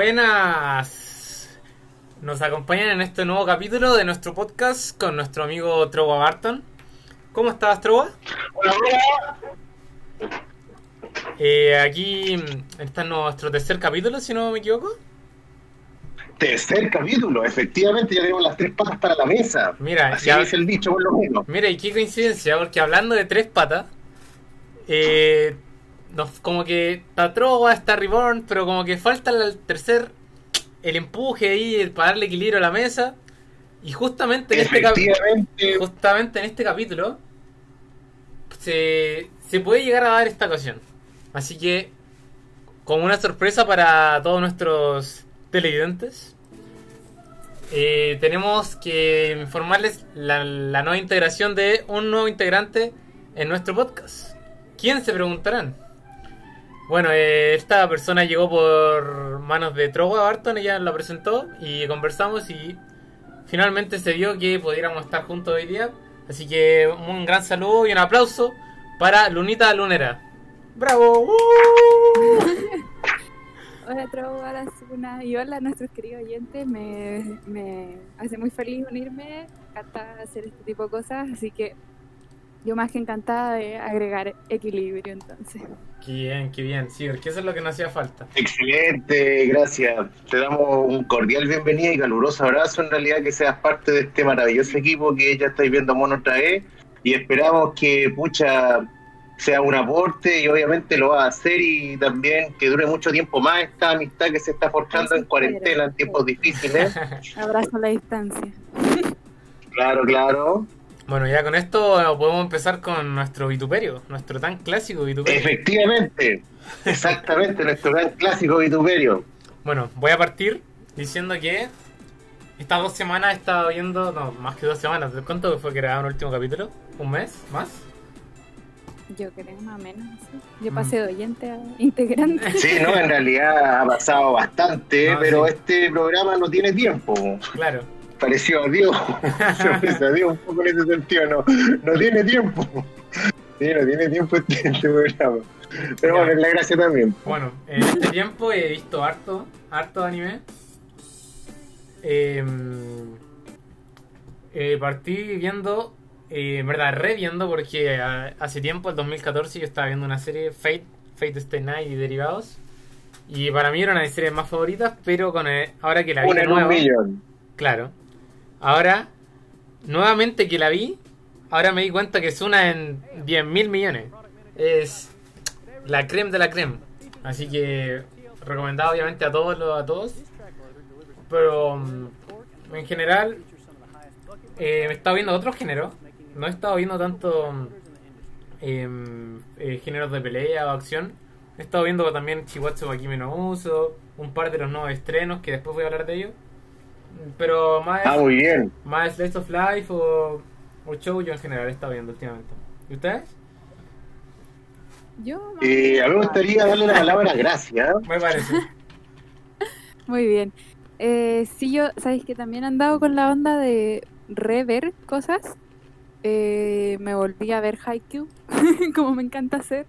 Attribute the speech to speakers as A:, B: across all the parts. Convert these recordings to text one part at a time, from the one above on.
A: buenas. Nos acompañan en este nuevo capítulo de nuestro podcast con nuestro amigo Trova Barton. ¿Cómo estás, Trova?
B: Hola, hola.
A: Eh, aquí está nuestro tercer capítulo, si no me equivoco.
B: Tercer capítulo, efectivamente, ya tenemos las tres patas para la mesa.
A: Mira,
B: Así
A: ya-
B: es el dicho, por lo menos.
A: Mira, y qué coincidencia, porque hablando de tres patas, eh, nos- como que está Trova, está Reborn, pero como que falta el tercer, el empuje ahí el- para darle equilibrio a la mesa. Y justamente en este capítulo. Justamente en este capítulo se, se puede llegar a dar esta ocasión. Así que, como una sorpresa para todos nuestros televidentes, eh, tenemos que informarles la, la nueva integración de un nuevo integrante en nuestro podcast. ¿Quién se preguntarán? Bueno, eh, esta persona llegó por manos de Trowa Barton, ella la presentó y conversamos y finalmente se dio que pudiéramos estar juntos hoy día. Así que un gran saludo y un aplauso para Lunita Lunera. ¡Bravo! ¡Uh!
C: Hola Trovo, hola Suna y hola a nuestros queridos oyentes. Me, me hace muy feliz unirme, encanta hacer este tipo de cosas, así que yo más que encantada de agregar equilibrio entonces.
A: Qué bien, qué bien. Sí, porque eso es lo que nos hacía falta.
B: excelente, gracias. Te damos un cordial bienvenida y caluroso abrazo. En realidad, que seas parte de este maravilloso equipo que ya estáis viendo mono otra vez. Y esperamos que, pucha, sea un aporte y obviamente lo va a hacer y también que dure mucho tiempo más esta amistad que se está forjando en cuarentena en tiempos difíciles.
C: Abrazo a la distancia.
B: Claro, claro.
A: Bueno, ya con esto podemos empezar con nuestro vituperio, nuestro tan clásico vituperio.
B: Efectivamente, exactamente, nuestro gran clásico vituperio.
A: Bueno, voy a partir diciendo que estas dos semanas he estado viendo, no, más que dos semanas, ¿cuánto fue que grababa el último capítulo? ¿Un mes? ¿Más?
C: Yo creo más o menos. sí. Yo
A: Mm.
C: pasé de oyente a integrante.
B: Sí, no, en realidad ha pasado bastante,
A: No,
B: pero
A: sí.
B: este programa no tiene tiempo.
A: Claro.
B: Pareció a Dios, se Dios un poco en ese sentido, no, no tiene tiempo. Sí, no tiene tiempo este, este programa. Pero bueno, es la gracia también.
A: Bueno, en este tiempo he visto harto, harto anime. Eh, eh, partí viendo, eh, en verdad, reviendo, porque hace tiempo, el 2014, yo estaba viendo una serie, Fate, Fate Stay Night y derivados. Y para mí era una de mis series más favoritas, pero con el- ahora que la vi
B: Una en un millón.
A: claro. Ahora, nuevamente que la vi, ahora me di cuenta que es una en 10 mil millones. Es la creme de la creme. Así que recomendado obviamente a todos los- a todos. Pero mm, en general eh, he estado viendo otros géneros. No he estado viendo tanto mm, em, eh, géneros de pelea o acción. He estado viendo también Chihuahua Wakime no Uso, un par de los nuevos estrenos que después voy a hablar de ellos. Pero más,
B: Ah, muy bien.
A: más Slice of Life o, o Shoujo en general he estado viendo últimamente. ¿Y ustedes?
C: Yo
B: Eh, a mí me gustaría darle la palabra gracias.
A: Me parece.
C: Muy bien. Eh, sí, yo, ¿sabéis que también he andado con la onda de rever cosas? Eh, me volví a ver Haikyuu, como me encanta hacer.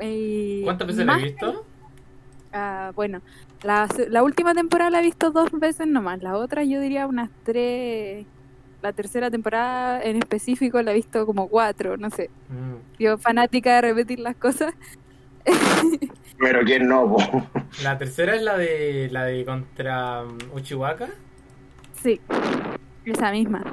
C: Y
A: ¿Cuántas veces la
C: más-
A: he visto?
C: Ah, bueno, la, la última temporada la he visto dos veces nomás. La otra yo diría unas tres. La tercera temporada en específico la he visto como cuatro, no sé.
A: Mm.
C: Yo fanática de repetir las cosas.
B: Pero quién no, po?
A: La tercera es la de la de contra um, Uchiwaka.
C: Sí, esa misma.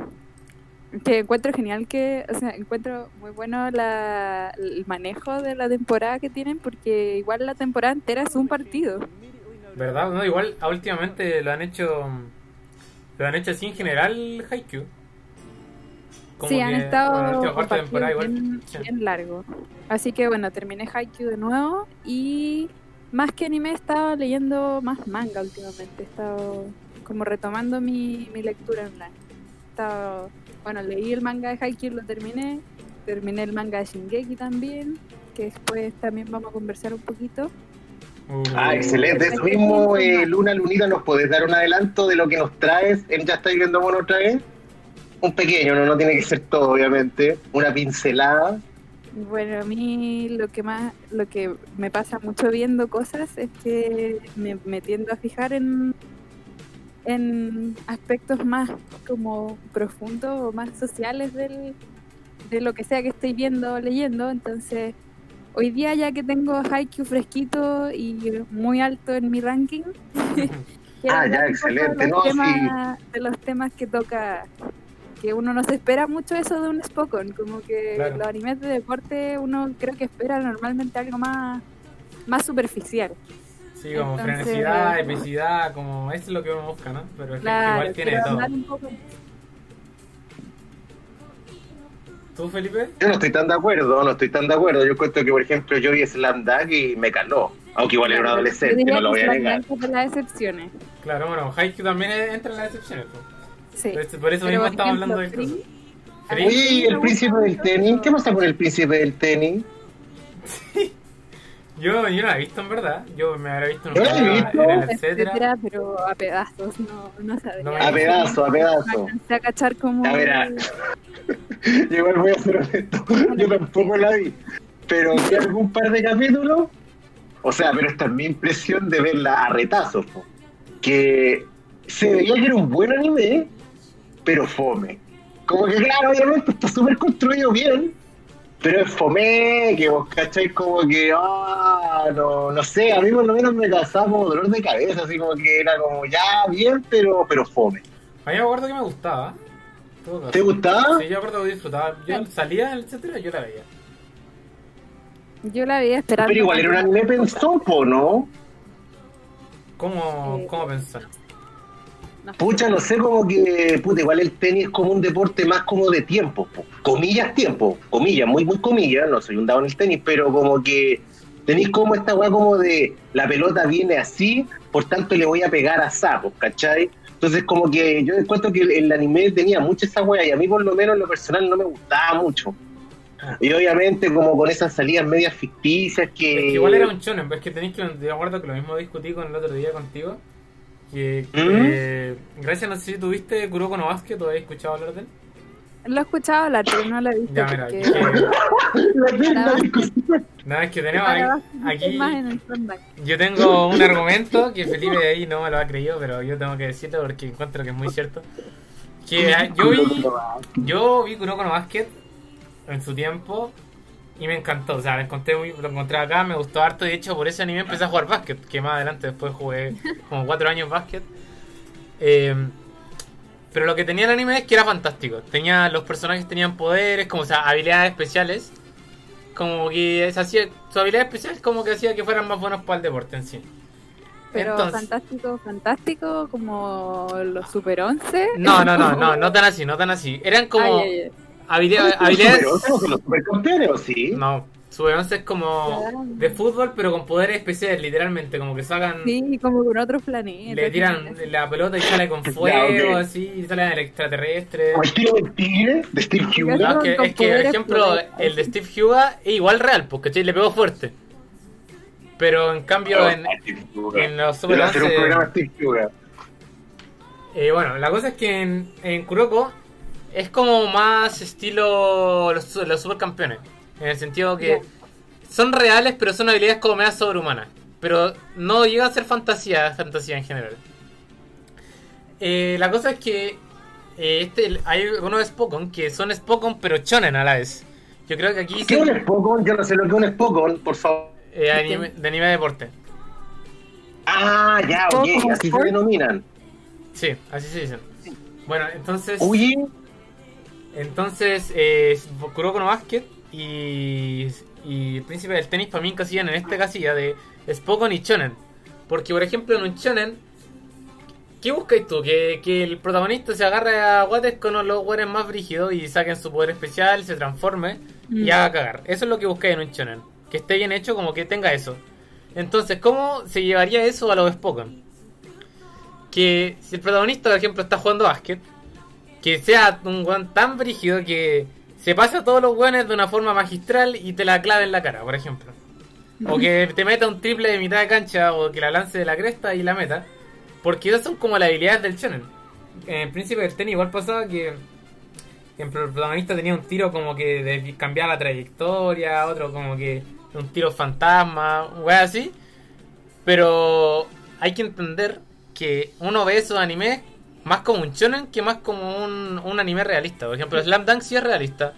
C: Que encuentro genial que, o sea, encuentro muy bueno la, el manejo de la temporada que tienen porque igual la temporada entera es un partido.
A: ¿Verdad? No, igual ah, últimamente lo han hecho lo han hecho así en general Haikyuu. Como
C: sí, han estado
A: la última
C: con
A: parte temporada igual.
C: bien,
A: sí.
C: bien largo. Así que bueno, terminé Haikyuu de nuevo y más que anime he estado leyendo más manga últimamente. He estado como retomando mi, mi lectura online. He estado, bueno, leí el manga de Haikyuu, lo terminé. Terminé el manga de Shingeki también, que después también vamos a conversar un poquito.
A: Uh,
B: Ah, excelente. Eso mismo, eh, Luna Lunita, ¿nos podés dar un adelanto de lo que nos traes? ¿En ¿Ya estáis viendo mono otra vez? Un pequeño, no, no tiene que ser todo, obviamente. Una pincelada.
C: Bueno, a mí lo que más, lo que me pasa mucho viendo cosas es que me, me tiendo a fijar en, en aspectos más como profundos o más sociales del, de lo que sea que estoy viendo o leyendo. Entonces, hoy día ya que tengo Haikyuu fresquito y muy alto en mi ranking,
B: Ah, ya, excelente,
C: De
B: no,
C: los,
B: sí.
C: temas, de los temas que toca, que uno no se espera mucho eso de un Spokon, como que
A: Claro.
C: los animes de deporte uno creo que espera normalmente algo más, más superficial.
A: Sí, como
C: Entonces-
A: freneticidad, epicidad, como eso es lo que uno busca, ¿no? Pero es que
C: Claro,
A: igual tiene todo.
C: un poco
A: ¿Tú, Felipe?
B: Yo no estoy tan de acuerdo, no estoy tan de acuerdo. Yo cuento que, por ejemplo, yo vi Slam Dunk y me caló. Aunque igual era un
C: Yo
B: adolescente,
C: diría
B: no lo voy a negar.
C: de las excepciones.
A: Claro, bueno, Haikyuu también entra en las excepciones.
C: Sí.
A: Por eso- por eso
C: Pero,
A: mismo estamos hablando de esto.
C: Free,
A: Free.
B: Oye, el príncipe del tenis. ¿Qué pasa con el príncipe del tenis?
A: Yo, yo no la he visto en verdad. Yo me habré visto en, en el etcétera.
C: etcétera, pero a pedazos, no, no
A: me-
B: A pedazo, a
C: No
B: pedazo.
C: alcancé a cachar como...
B: A ver, a- Yo igual voy a ser honesto. Yo tampoco la vi. Pero vi algún par de capítulos. O sea, pero esta es mi impresión de verla a retazos. po. Que se veía que era un buen anime, pero fome. Como que, claro, obviamente está súper construido bien, pero es fome, que vos cacháis como que, ah, no, no sé, a mí por lo menos me causaba como dolor de cabeza, así como que era como, ya, bien, pero, pero fome.
A: A mí me acuerdo que me gustaba.
B: ¿Te gustaba?
A: Sí, yo me acuerdo que disfrutaba. Yo salía en el etcétera, yo la veía.
C: Yo la vi esperando.
B: Pero igual era un anime pensón, po, ¿no?
A: ¿Cómo,
C: Eh,
A: cómo pensar?
C: No.
B: Pucha, no sé, como que, puta, igual el tenis es como un deporte más como de tiempo, po. comillas tiempo, comillas, muy, muy comillas, no soy un dado en el tenis, pero como que tenéis como esta weá como de la pelota viene así, por tanto le voy a pegar a sapos, ¿cachai? Entonces como que yo encuentro que el, el anime tenía mucho esa weá y a mí por lo menos en lo personal no me gustaba mucho. Y obviamente como con esas salidas medias ficticias que...
A: Es que igual era un shonen, pero es que tenéis que. Yo me acuerdo que lo mismo discutí con el otro día contigo. Que,
B: ¿Mm?
A: que- gracias, no sé si tuviste Kuroko no Basket o habéis escuchado hablar de él.
C: Lo he escuchado hablar, pero no lo he visto.
A: Ya, mira,
C: porque
A: que- nada, es que tenemos aquí. Yo tengo un argumento que Felipe ahí no me lo ha creído, pero yo tengo que decirlo porque encuentro que es muy cierto. Que ah, yo vi, yo vi Kuroko no Basket en su tiempo y me encantó. O sea, lo encontré, muy, lo encontré acá, me gustó harto. Y de hecho, por ese anime empecé a jugar básquet, que más adelante después jugué como cuatro años básquet. Eh, pero lo que tenía el anime es que era fantástico. Tenía, los personajes tenían poderes, como o sea, habilidades especiales. Como que se hacía, su habilidad especial como que hacía que fueran más buenos para el deporte en sí.
C: Pero
A: Entonces-
C: fantástico, fantástico, como los Super 11.
A: No, no, no, no, no tan así, no tan así. Eran como
C: Ay, ay, ay.
A: Habilidades,
B: ¿Los sí?
A: No, Sube 11 es como
C: Claro.
A: de fútbol, pero con poderes especiales, literalmente. Como que sacan,
C: Sí, como con otros planetas.
A: le tiran la pelota y sale con fuego,
B: ok.
A: así, y salen el extraterrestre.
B: ¿O el tiro del tigre de Steve Huga?
A: No, es que,
C: con
A: es que, por ejemplo,
C: poderes.
A: el de Steve Huga es igual real, porque ¿cachai? le pegó fuerte. Pero en cambio, en,
B: Huga.
A: en los Super
B: Debe hacer un
A: 11,
B: programa Steve Huga.
A: Eh, bueno, la cosa es que en, en Kuroko es como más estilo los, los supercampeones. En el sentido que son reales, pero son habilidades como medias sobrehumanas. Pero no llega a ser fantasía, fantasía en general. Eh, la cosa es que eh, este, hay algunos Spokon que son Spokon pero chonen a la vez. Yo creo que aquí
B: ¿Qué es
A: se-
B: un Spokon? Yo no sé lo que es un Spokon, por favor.
A: eh, anime- de anime de deporte.
B: Ah, ya, ok,
C: Spokon
B: así se denominan.
A: Sí, así se dicen. Bueno, entonces...
B: Oye,
A: Entonces, eh, Kuroko Basket y, y el príncipe del tenis para mí encasillan en esta casilla de Spokon y Shonen. Porque, por ejemplo, en un Shonen, ¿qué buscáis tú? Que, que el protagonista se agarre a guates con los guares más brígidos y saquen su poder especial, se transforme y
C: Mm.
A: haga cagar. Eso es lo que buscáis en un Shonen. Que esté bien hecho, como que tenga eso. Entonces, ¿cómo se llevaría eso a los Spokon? Que si el protagonista, por ejemplo, está jugando básquet, que sea un weón tan brígido que se pase a todos los weones de una forma magistral y te la clave en la cara, por ejemplo. O que te meta un triple de mitad de cancha o que la lance de la cresta y la meta. Porque esas son como las habilidades del shonen. En el príncipe del tenis igual pasaba que ejemplo, el protagonista tenía un tiro como que de cambiar la trayectoria, otro como que un tiro fantasma, weá así. Pero hay que entender que uno ve esos animes más como un shonen que más como un, un anime realista. Por ejemplo, Slam Dunk sí es realista.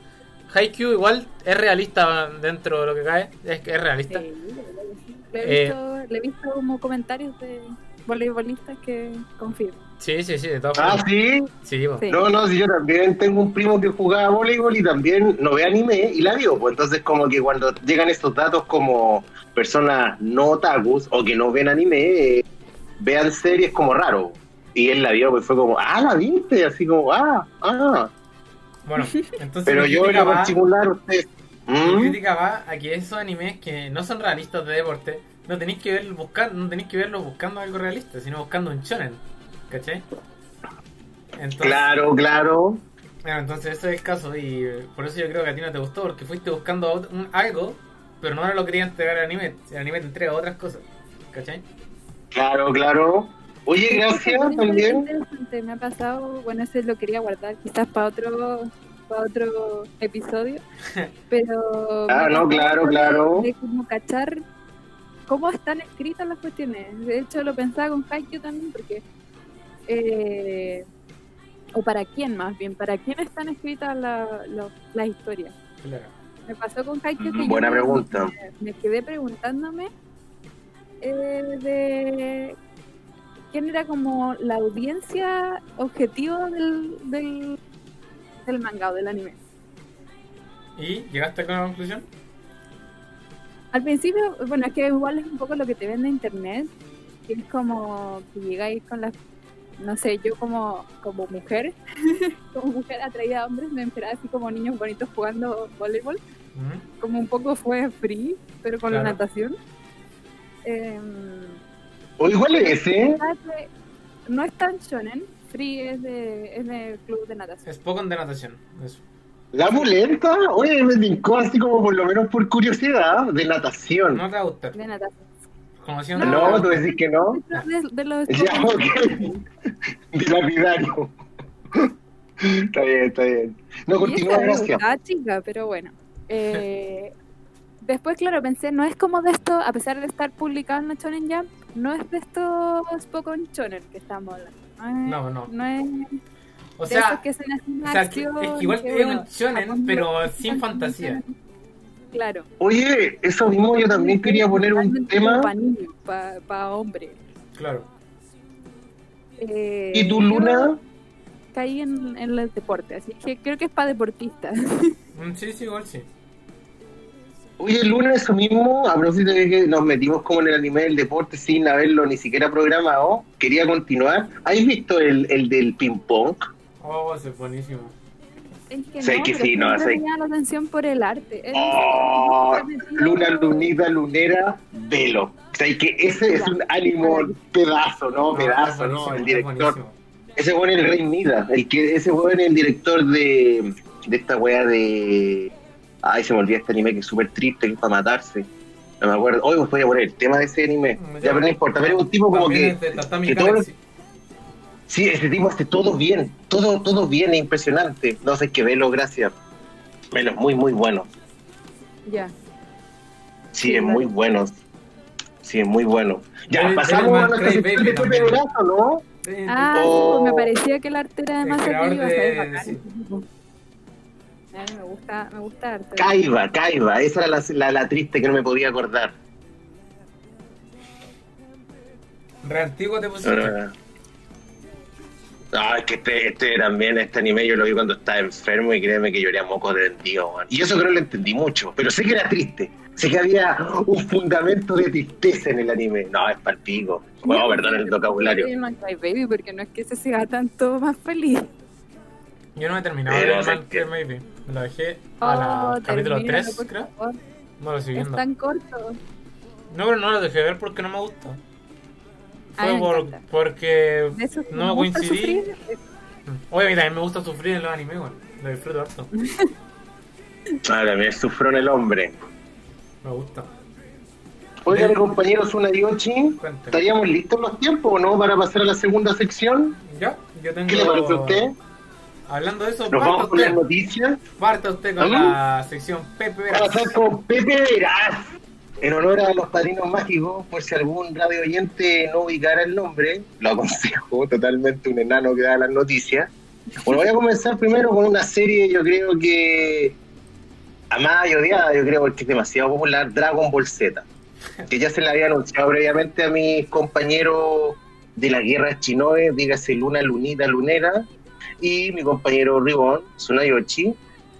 A: Haikyuu igual es realista dentro de lo que cae, es que es realista.
C: Sí, le,
A: Eh.
C: he visto, le he visto como comentarios de voleibolistas que confirman.
A: Sí, sí, sí, de todas
B: Ah, sí.
A: Sí.
C: Sí.
B: No, no, si yo también tengo un primo que jugaba voleibol y también no ve anime y la vio. Pues entonces como que cuando llegan estos datos como personas no otakus o que no ven anime, eh, vean series como raro. Y él la vio, pues fue como, ah, la viste, así como, ah, ah.
A: Bueno, entonces
B: Pero yo
A: va-
B: particular, usted...
A: Mi
B: ¿Mm?
A: crítica va a que esos animes que no son realistas de deporte, no tenéis que ver buscar, no tenéis que verlos buscando algo realista, sino buscando un shonen, ¿cachai? Entonces,
B: Claro, claro.
A: Bueno, entonces ese es el caso y por eso yo creo que a ti no te gustó, porque fuiste buscando un- algo, pero no lo quería entregar al anime, el anime te entrega otras cosas, ¿cachai?
B: Claro, claro. Oye, gracias también.
C: interesante, Me ha pasado, bueno, ese lo quería guardar quizás para otro para otro episodio, pero
B: Ah, no, claro,
C: de-
B: claro.
C: de como cachar cómo están escritas las cuestiones. De hecho, lo pensaba con Haikyuu también porque eh, o para quién más bien, para quién están escritas la- las historias.
A: Claro.
C: Me pasó con Haikyuu que yo
B: Buena pregunta.
C: Me, me quedé preguntándome eh, de quién era como la audiencia objetivo del, del, del manga o del anime.
A: ¿Y llegaste con la conclusión?
C: Al principio, bueno, es que igual es un poco lo que te vende internet, que es como que llegáis con las, no sé, yo como, como mujer, como mujer atraída a hombres, me esperaba así como niños bonitos jugando voleibol. Como un poco fue free, pero con la natación. Em,
B: O igual es ese.
C: no es tan shonen, free es de, es de club de natación.
A: Es poco de natación, eso.
B: La mulenta, oye, me tincó así como por lo menos por curiosidad de natación.
A: No te va a gustar.
C: De natación.
A: Conociendo
B: No, tú decís que no.
C: De, de los
B: Ya, ok. Dilapidario. está bien, está bien. No, continúa, gracias.
C: gustaba, chica, pero bueno. Eh, después, claro, pensé, no es como de esto, a pesar de estar publicado en la Shonen Jump, no es de estos Pokémon Shonen que estamos hablando.
A: No, no.
C: No es
A: O
C: de esos
A: sea,
C: que
A: o sea, que- es igual
C: que,
A: es
C: bueno,
A: un shonen, pero sin fantasía.
C: Claro.
B: Oye, eso mismo yo también quería poner un tema.
C: Para niños, para hombres.
A: Claro.
C: Eh,
B: ¿Y tú,
C: yo
B: Luna?
C: Caí en, en el deporte, así que creo que es para deportistas.
A: Mm, Sí, sí, igual sí.
B: Oye, Luna, eso mismo, a propósito de que nos metimos como en el anime del deporte sin haberlo ni siquiera programado, quería continuar. ¿Has visto el, el del ping-pong?
A: Oh, ese es buenísimo.
C: Es que
B: Sé
C: no,
B: que sí, no, sé.
C: la atención por el arte. Es-
B: Oh, Luna, Lunita, Lunera, velo. O sea, que ese es un ánimo pedazo, ¿no?
A: No,
B: Pedazo,
A: es
B: ¿no? El
A: es
B: director.
A: buenísimo.
B: Ese fue el Rey Mida, el que, ese fue el director de, de esta wea de. Ay, se me olvidó este anime que es súper triste, que es para matarse. No me acuerdo. Hoy os voy a poner el tema de ese anime.
A: Mm,
B: Ya, pero no importa. Pero es un tipo como que. todo-. Sí, ese tipo hace todo bien. Todo, todo bien, es impresionante. No sé, hay que verlo, gracias. Velo, muy, muy bueno.
C: Ya.
B: Sí,
C: Sí,
B: es
C: vale.
B: muy bueno. Sí, es muy bueno. Ya, pasamos a nuestra sección de Pepe ¿no?
C: Ah,
B: Oh.
C: pues me parecía que el arte era demasiado
A: creador
C: iba a ser
A: de- sí.
C: A mí me gusta, me gusta.
B: Caiba, Caiba. Esa era la, la, la triste que no me podía acordar.
A: Re antiguo te pusiste.
B: Ah. No, es que este, este también, este anime yo lo vi cuando estaba enfermo y créeme que lloré a moco de vendido, man. Y eso que no lo entendí mucho, pero sé que era triste. Sé que había un fundamento de tristeza en el anime. No, es palpico. Bueno, perdón el vocabulario.
C: Cry Baby, porque no es que se sea tanto más feliz.
A: Yo no he terminado
B: Pero
A: de
B: es
A: Man
B: que-
A: Maybe. Me lo dejé a la
C: Oh,
A: capítulo
C: termínalo,
A: 3,
C: por
A: creo. No lo estoy
C: Es tan corto.
A: No, pero no lo dejé ver porque no me gusta.
C: A mí
A: Fue
C: me
A: por, porque no
C: me gusta
A: coincidí. Oye, a mí también me gusta sufrir en los animes, weón. Lo disfruto harto.
B: Ahora me sufrió en el hombre.
A: Me gusta.
B: Oigan, compañeros, una Yoshi.
A: Cuéntame.
B: ¿Estaríamos listos los tiempos o no para pasar a la segunda sección?
A: ¿Ya? Yo tengo.
B: ¿Qué le parece a usted?
A: Hablando de eso,
B: Nos vamos con las
A: usted,
B: noticias.
A: parta usted con
B: ¿Vamos?
A: la sección Pepe
B: Vamos a
A: Veras.
B: pasar con Pepe Veraz. En honor a los padrinos mágicos, por si algún radio oyente no ubicara el nombre, lo aconsejo totalmente un enano que da las noticias. Bueno, voy a comenzar primero con una serie, yo creo que amada y odiada, yo creo porque es demasiado popular, Dragon Ball Z. Que ya se la había anunciado previamente a mis compañeros de la guerra chinoe, dígase Luna, Lunita, Lunera, y mi compañero Ribón, Tsunayoshi,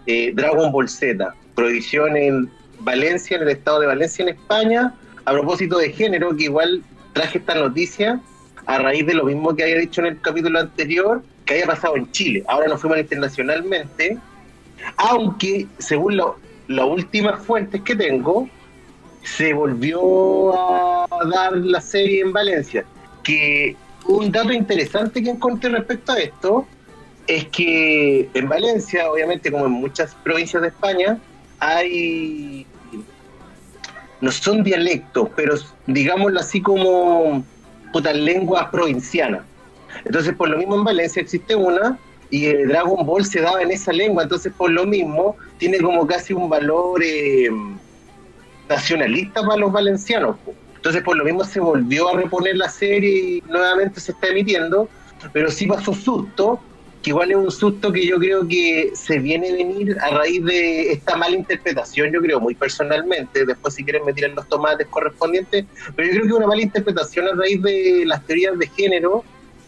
B: eh, Dragon Ball Z, prohibición en Valencia, en el estado de Valencia, en España, a propósito de género, que igual traje esta noticia a raíz de lo mismo que había dicho en el capítulo anterior, que había pasado en Chile. Ahora nos fuimos internacionalmente, aunque según las últimas fuentes que tengo, se volvió a dar la serie en Valencia. Que un dato interesante que encontré respecto a esto es que en Valencia, obviamente como en muchas provincias de España, hay no son dialectos, pero digámoslo así como putas lenguas provincianas. Entonces, por lo mismo en Valencia existe una y el Dragon Ball se daba en esa lengua, entonces por lo mismo tiene como casi un valor eh, nacionalista para los valencianos. Entonces por lo mismo se volvió a reponer la serie y nuevamente se está emitiendo, pero sí pasó susto, igual es un susto que yo creo que se viene a venir a raíz de esta mala interpretación, yo creo, muy personalmente, después si quieren me tiran los tomates correspondientes, pero yo creo que una mala interpretación a raíz de las teorías de género,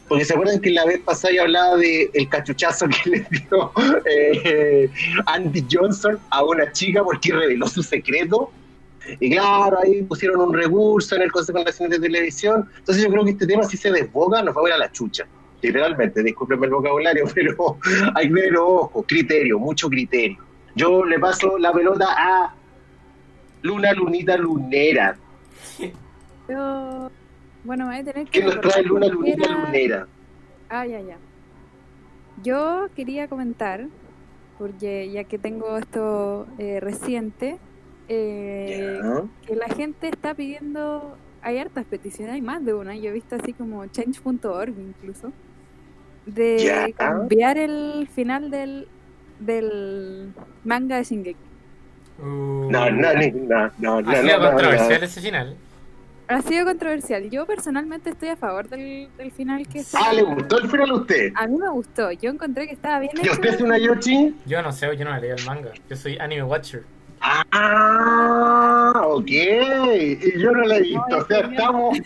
B: porque se acuerdan que la vez pasada yo hablaba de el cachuchazo que le dio eh, Andy Johnson a una chica porque reveló su secreto. Y claro, ahí pusieron un recurso en el Consejo Nacional de Televisión. Entonces yo creo que este tema si se desboga nos va a ver a la chucha. Literalmente, discúlpenme el vocabulario, pero hay ver ojo, criterio, mucho criterio. Yo le paso la pelota a Luna Lunita Lunera.
C: Yo, bueno, voy a tener que.
B: ¿Qué nos trae Luna Lunita Lunera?
C: Ah, ya, ya. Yo quería comentar, porque ya que tengo esto eh, reciente, eh, que la gente está pidiendo, hay hartas peticiones, hay más de una, yo he visto así como change.org incluso, de
B: Ya.
C: cambiar el final del, del manga de Shingeki.
A: Uh,
B: No, no, ni- no, no, no,
A: ha
B: no,
A: sido
B: no, no.
A: controversial ese final.
C: Ha sido controversial. Yo personalmente estoy a favor del, del final que está.
B: Ah, ¿le gustó el final a usted?
C: A mí me gustó. Yo encontré que estaba bien
B: ¿Y
C: hecho.
B: usted es una Yoshi?
A: Yo no sé, yo no leí el manga. Yo soy anime watcher.
B: Ah, ok. Y yo no la he visto. O sea, estamos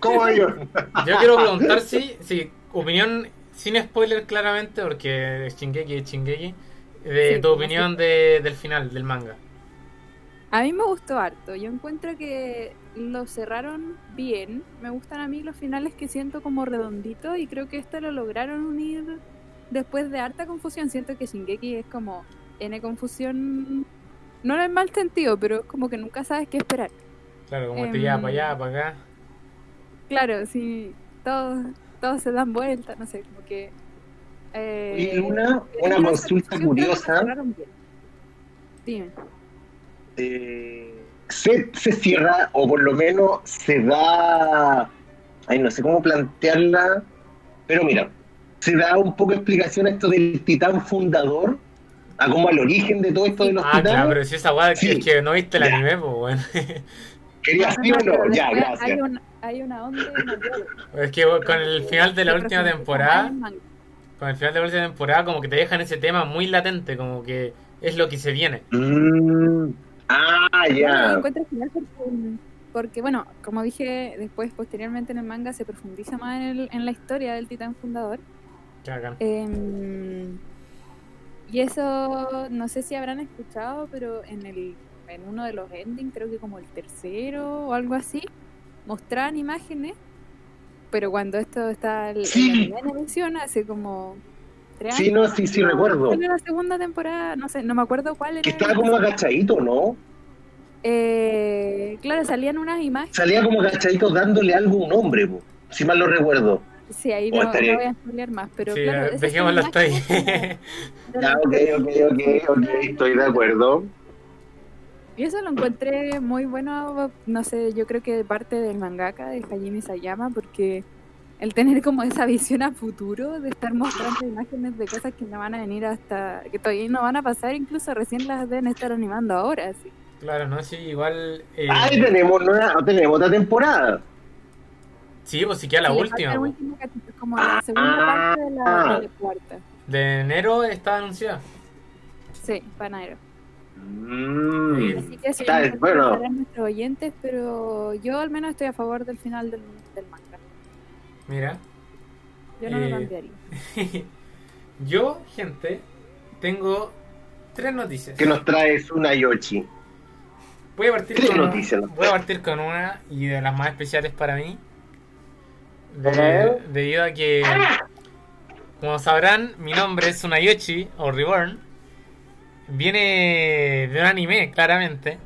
B: como yo.
A: Yo quiero preguntar si, si opinión, sin spoiler claramente, porque Shingeki es Shingeki, de
C: Sí,
A: tu
C: como
A: opinión de, del final del manga.
C: A mí me gustó harto. Yo encuentro que lo cerraron bien. Me gustan a mí los finales que siento como redonditos y creo que esto lo lograron unir después de harta confusión. Siento que Shingeki es como N confusión, no en el mal sentido, pero es como que nunca sabes qué esperar.
A: Claro, como te
C: Em,
A: lleva para allá, para acá.
C: Claro, sí, todos, todos se dan vueltas, no sé, como que... eh,
B: Y una, una consulta curiosa.
C: Dime.
B: eh, se, se cierra, o por lo menos se da. Ay, no sé cómo plantearla. Pero mira, se da un poco de explicación a esto del titán fundador, a como al origen de todo esto de los
A: Ah,
B: titanes.
A: claro, pero si esa weá
B: Sí.
A: es que no viste el
B: Ya.
A: anime, pues bueno.
B: ¿Quería sí o
C: No,
B: no? Ya, gracias.
C: Hay, un- hay una onda.
A: Es que con el final de la última temporada, con el final de la última temporada, como que te dejan ese tema muy latente, como que es lo que se viene.
B: Mm, ah, ya.
C: encuentro genial porque, porque, bueno, como dije después, posteriormente en el manga se profundiza más en, el- en la historia del titán fundador. Em, y eso, no sé si habrán escuchado, pero en el en uno de los endings, creo que como el tercero o algo así, mostraban imágenes, pero cuando esto está en
B: Sí.
C: la primera emisión, hace como tres
B: Sí,
C: años,
B: no, sí, sí, recuerdo.
C: en la segunda temporada, no sé, no me acuerdo cuál era.
B: Que estaba como agachadito, ¿no?
C: Eh, claro, salían unas imágenes.
B: Salía como agachadito dándole algo a un hombre, po, si mal lo recuerdo.
C: Sí, ahí no,
B: estaría-
C: no voy a spoilear más, pero
A: sí,
C: claro,
A: dejémoslo hasta ahí.
B: ok, ok, ok, ok, estoy de acuerdo.
C: Y eso lo encontré muy bueno, no sé, yo creo que de parte del mangaka, de Hajime Sayama, porque el tener como esa visión a futuro de estar mostrando imágenes de cosas que no van a venir hasta, que todavía no van a pasar, incluso recién las deben estar animando ahora, sí.
A: Claro, ¿no? Sí, igual... Eh,
B: Ahí tenemos, nueva, tenemos otra temporada.
A: Sí, pues si queda la
C: Sí,
A: última.
C: el
A: pues.
C: como la segunda parte de la, de la cuarta.
A: De enero está anunciada.
C: Sí, panadero.
B: Mm.
C: Así que sí,
B: Está- bueno.
C: nuestros oyentes, pero yo al menos estoy a favor del final del, del manga.
A: Mira.
C: Yo no
A: Eh,
C: lo cambiaría.
A: Yo, gente, tengo tres noticias.
B: ¿Qué nos traes una Yoshi?
A: Voy a partir
B: Tres
A: con
B: noticias, ¿no?
A: voy a partir con una y de las más especiales para mí. De- debido a que, como sabrán, mi nombre es Unayoshi o Reborn. Viene de un anime, claramente.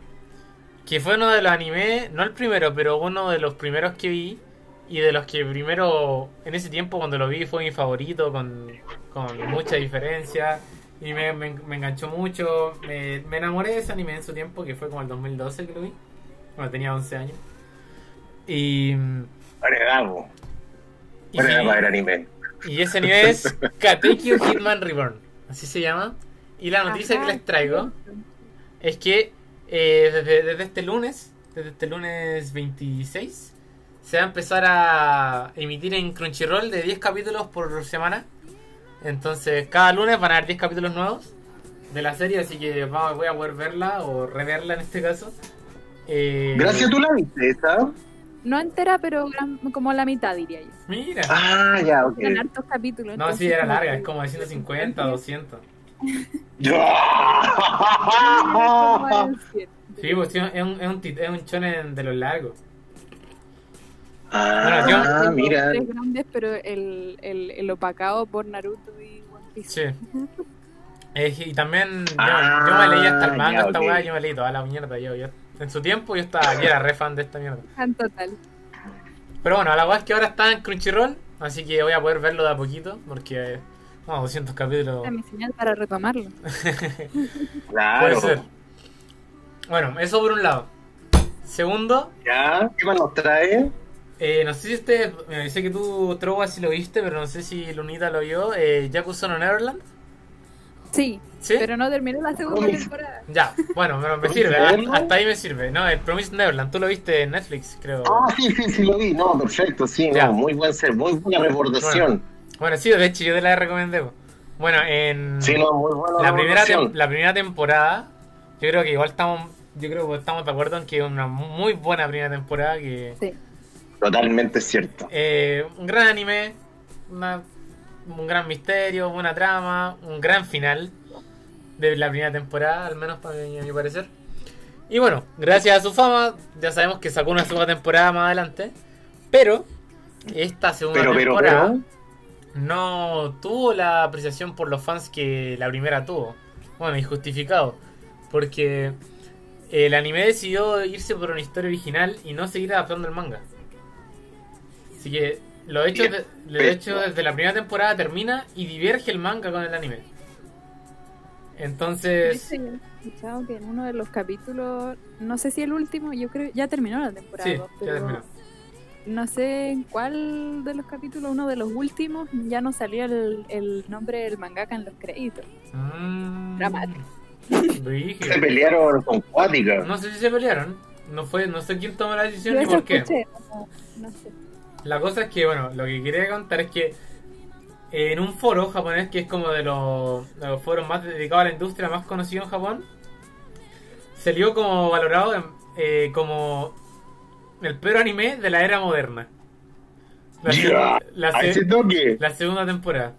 A: Que fue uno de los animes, no el primero, pero uno de los primeros que vi. Y de los que primero, en ese tiempo cuando lo vi, fue mi favorito, con, con mucha diferencia. Y me, me- me enganchó mucho. Me, me enamoré de ese anime en su tiempo, que fue como el 2012 que lo vi. Cuando tenía 11 años. Y, y, sí,
B: para ver anime.
A: y ese anime es Katekyo Hitman Reborn. Así se llama. Y la noticia
C: Ajá,
A: que les traigo es que eh, desde, desde este lunes, desde este lunes 26, se va a empezar a emitir en Crunchyroll de 10 capítulos por semana. Entonces, cada lunes van a haber 10 capítulos nuevos de la serie, así que vamos- voy a poder verla o reverla en este caso. Eh,
B: Gracias, tú la viste, esa.
C: No entera, pero gran- como la mitad, diría yo.
A: Mira.
B: Ah, ya, ok.
C: Eran hartos capítulos.
A: No, sí, era larga, es como de 150, 200. Sí, pues sí, es un, es un, tit- es un shonen de los largos.
B: Ah,
A: Bueno, yo-
C: Tengo
B: mira.
C: Tres grandes, pero el, el, el opacado por Naruto y One Piece.
A: Sí. Eh, y también yo,
B: Ah,
A: yo me leí hasta el manga, esta
B: ok.
A: weá, yo me leí toda la mierda. Yo, yo- en su tiempo yo estaba, yo era re fan de esta mierda.
C: En total.
A: Pero bueno, la weá es que ahora está en Crunchyroll, así que voy a poder verlo de a poquito, porque, no, 200 capítulos.
C: Es mi señal para retomarlo.
B: Claro.
A: Puede ser. Bueno, eso por un lado. Segundo,
B: ¿Ya? ¿Qué más nos trae?
A: eh, no sé si usted, eh, sé que tú, Trova, si lo viste, pero no sé si Lunita lo vio, eh, Yakuza no Neverland.
C: Sí,
A: ¿Sí?
C: pero no terminó la segunda temporada.
A: Ya, bueno, pero me
B: ¿Promised
A: sirve,
B: Neverland?
A: hasta, hasta ahí me sirve. No, el Promised Neverland, tú lo viste en Netflix, creo.
B: Ah, sí, sí, sí, lo vi. No, perfecto, sí,
A: Ya.
B: no, muy buen ser, muy buena recordación.
A: Bueno, sí, de hecho yo te la recomendé. Bueno, en
B: Sí, no, muy buena
A: la, primera la primera temporada, yo creo que igual estamos, yo creo que estamos de acuerdo en que es una muy buena primera temporada, que
C: Sí.
B: Totalmente cierto.
A: eh, un gran anime, una- un gran misterio, buena trama, un gran final de la primera temporada, al menos para mí, a mi parecer. Y bueno, gracias a su fama, ya sabemos que sacó una segunda temporada más adelante, pero esta segunda
B: Pero, pero,
A: temporada
B: pero.
A: No tuvo la apreciación por los fans que la primera tuvo. Bueno, injustificado. Porque el anime decidió irse por una historia original y no seguir adaptando el manga. Así que lo hecho, de- lo hecho desde la primera temporada termina y diverge el manga con el anime. Entonces,
C: yo he escuchado que en uno de los capítulos, no sé si el último, yo creo ya terminó la temporada,
A: sí, ya terminó.
C: No sé en cuál de los capítulos, uno de los últimos, ya no salía el, el nombre del mangaka en los créditos.
A: Mm,
C: Dramático.
B: Se pelearon con Cuática.
A: No sé si se pelearon. No fue, no sé quién tomó la decisión ni por qué.
C: escuché, no, no sé.
A: La cosa es que, bueno, lo que quería contar es que en un foro japonés que es como de los, de los foros más dedicados a la industria más conocido en Japón, salió como valorado en- eh, como el peor anime de la era moderna. La, se-
B: Ya,
A: la se- la segunda temporada.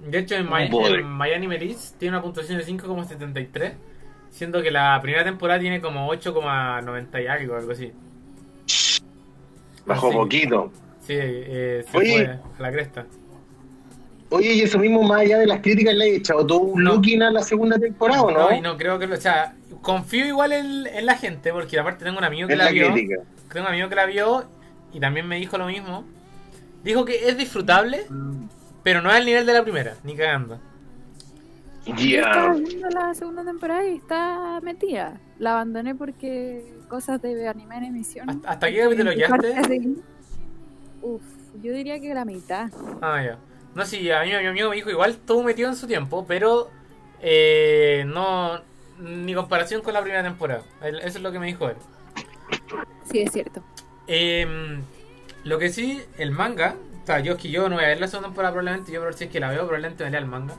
A: De hecho, en, My, en MyAnimeList List tiene una puntuación de 5,73, siendo que la primera temporada tiene como 8,90 y algo, algo así. Así.
B: poquito.
A: Sí, eh, se
B: Oye.
A: fue a la cresta.
B: Oye, y eso mismo, más allá de las críticas, le he echado todo un
A: No.
B: looking a la segunda temporada, ¿o no?
A: No, y no creo que lo. O sea, confío igual en, en la gente, porque aparte tengo un amigo que
B: es
A: la,
B: la
A: vio. Tengo un amigo que la vio y también me dijo lo mismo. Dijo que es disfrutable, pero no es al nivel de la primera, ni cagando.
C: Estaba
B: Ya.
C: viendo la segunda temporada y está metida. La abandoné porque cosas de anime en emisión.
A: ¿Hasta, hasta qué capítulo quedaste?
C: Uf, Yo diría que la mitad.
A: Ah, ya. No, sí, a mí mi amigo me dijo igual estuvo metido en su tiempo, pero eh, no. Ni comparación con la primera temporada. Eso es lo que me dijo él.
C: Sí, es cierto.
A: Em, lo que sí, el manga. O sea, yo es que yo no voy a ver la segunda temporada probablemente. Yo, pero si es que la veo, probablemente me lea el manga.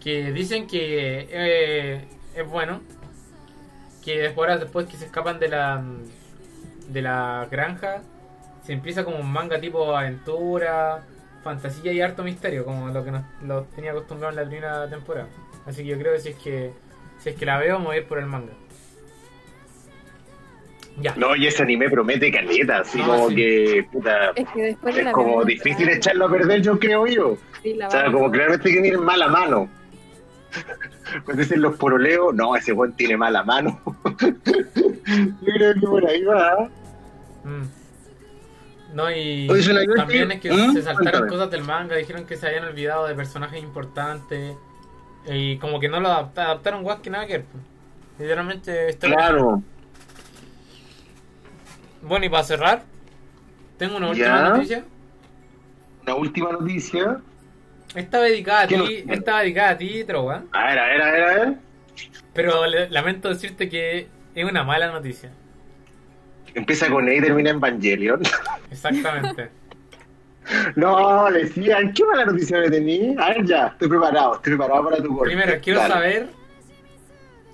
A: Que dicen que eh, es bueno. Que después, después que se escapan de la de la granja, se empieza como un manga tipo aventura, fantasía y harto misterio, como lo que nos lo tenía acostumbrado en la primera temporada. Así que yo creo que si es que si es que la veo, me voy a ir por el manga. Ya.
B: No, y ese anime promete caleta, así
A: No,
B: como
A: sí.
B: que, puta,
C: Es que después de
B: es
C: la
B: como difícil echarlo a perder, yo creo yo.
C: sí, la
B: O sea,
C: vamos
B: como claramente que tiene mala mano. Cuando dicen los poroleos, no, ese buen tiene mala mano. yo creo que por ahí va.
A: Mm. No, y
B: Oye,
A: también es que
B: ¿Mm?
A: se saltaron
B: Cuéntame.
A: cosas del manga, dijeron que se habían olvidado de personajes importantes y como que no lo adapta- adaptaron guas que nada que ver. Literalmente está
B: Claro.
A: Bueno, y para cerrar, tengo una última
B: Ya.
A: noticia.
B: Una última noticia.
A: Esta va dedicada a
B: ¿Qué
A: ti, va dedicada a ti, Trova,
B: A ver, a ver, a ver, a ver.
A: pero lamento decirte que es una mala noticia.
B: Empieza con E y termina en Evangelion.
A: Exactamente.
B: No, decían, ¿qué mala noticia me tení? A ver, ya, estoy preparado, estoy preparado para tu golpe.
A: Primero, quiero
B: Dale.
A: saber,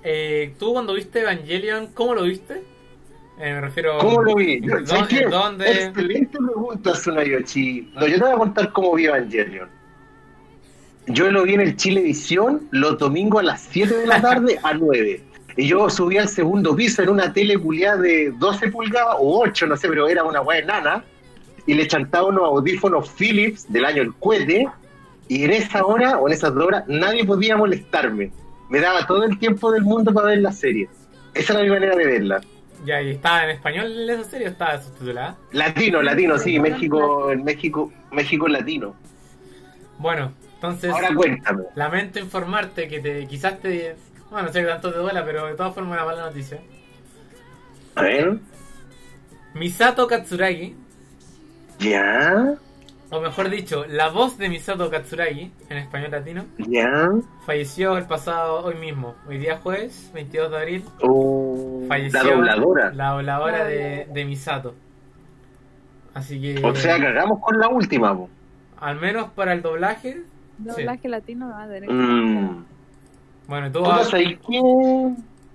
A: eh, tú cuando viste Evangelion, ¿cómo lo viste? Eh, me refiero...
B: ¿Cómo lo vi? Yo-
A: ¿Dó-
B: ¿sabes qué?
A: en dónde?
B: Excelente pregunta. No, yo te voy a contar cómo vi Evangelion. Yo lo vi en el Chilevisión los domingos a las 7 de la tarde a 9. Y yo subí al segundo piso en una tele culiada de 12 pulgadas o 8, no sé, pero era una weá enana. Y le chantaba unos audífonos Philips del año El Cohete. Y en esa hora, o en esas dos horas, nadie podía molestarme. Me daba todo el tiempo del mundo para ver la serie. Esa era mi manera de verla.
A: Ya, ¿y estaba en español esa serie o estaba subtitulada?
B: Latino, latino, sí, México, en México, México latino.
A: Bueno, entonces
B: Ahora cuéntame.
A: lamento informarte que te quizás te... Bueno, no sé qué tanto te duela, pero de todas formas una mala noticia.
B: A ver.
A: Misato Katsuragi,
B: Ya,
A: o mejor dicho, la voz de Misato Katsuragi, en español latino,
B: ya.
A: falleció el pasado hoy mismo, hoy día jueves, 22 de abril,
B: Oh,
A: falleció
B: la dobladora.
A: la dobladora
C: La
A: de, Misato. Así que,
B: O sea, cagamos con la última. po.
A: al menos para el doblaje,
C: Doblaje latino va a tener que
B: Mm.
A: bueno, tú vas...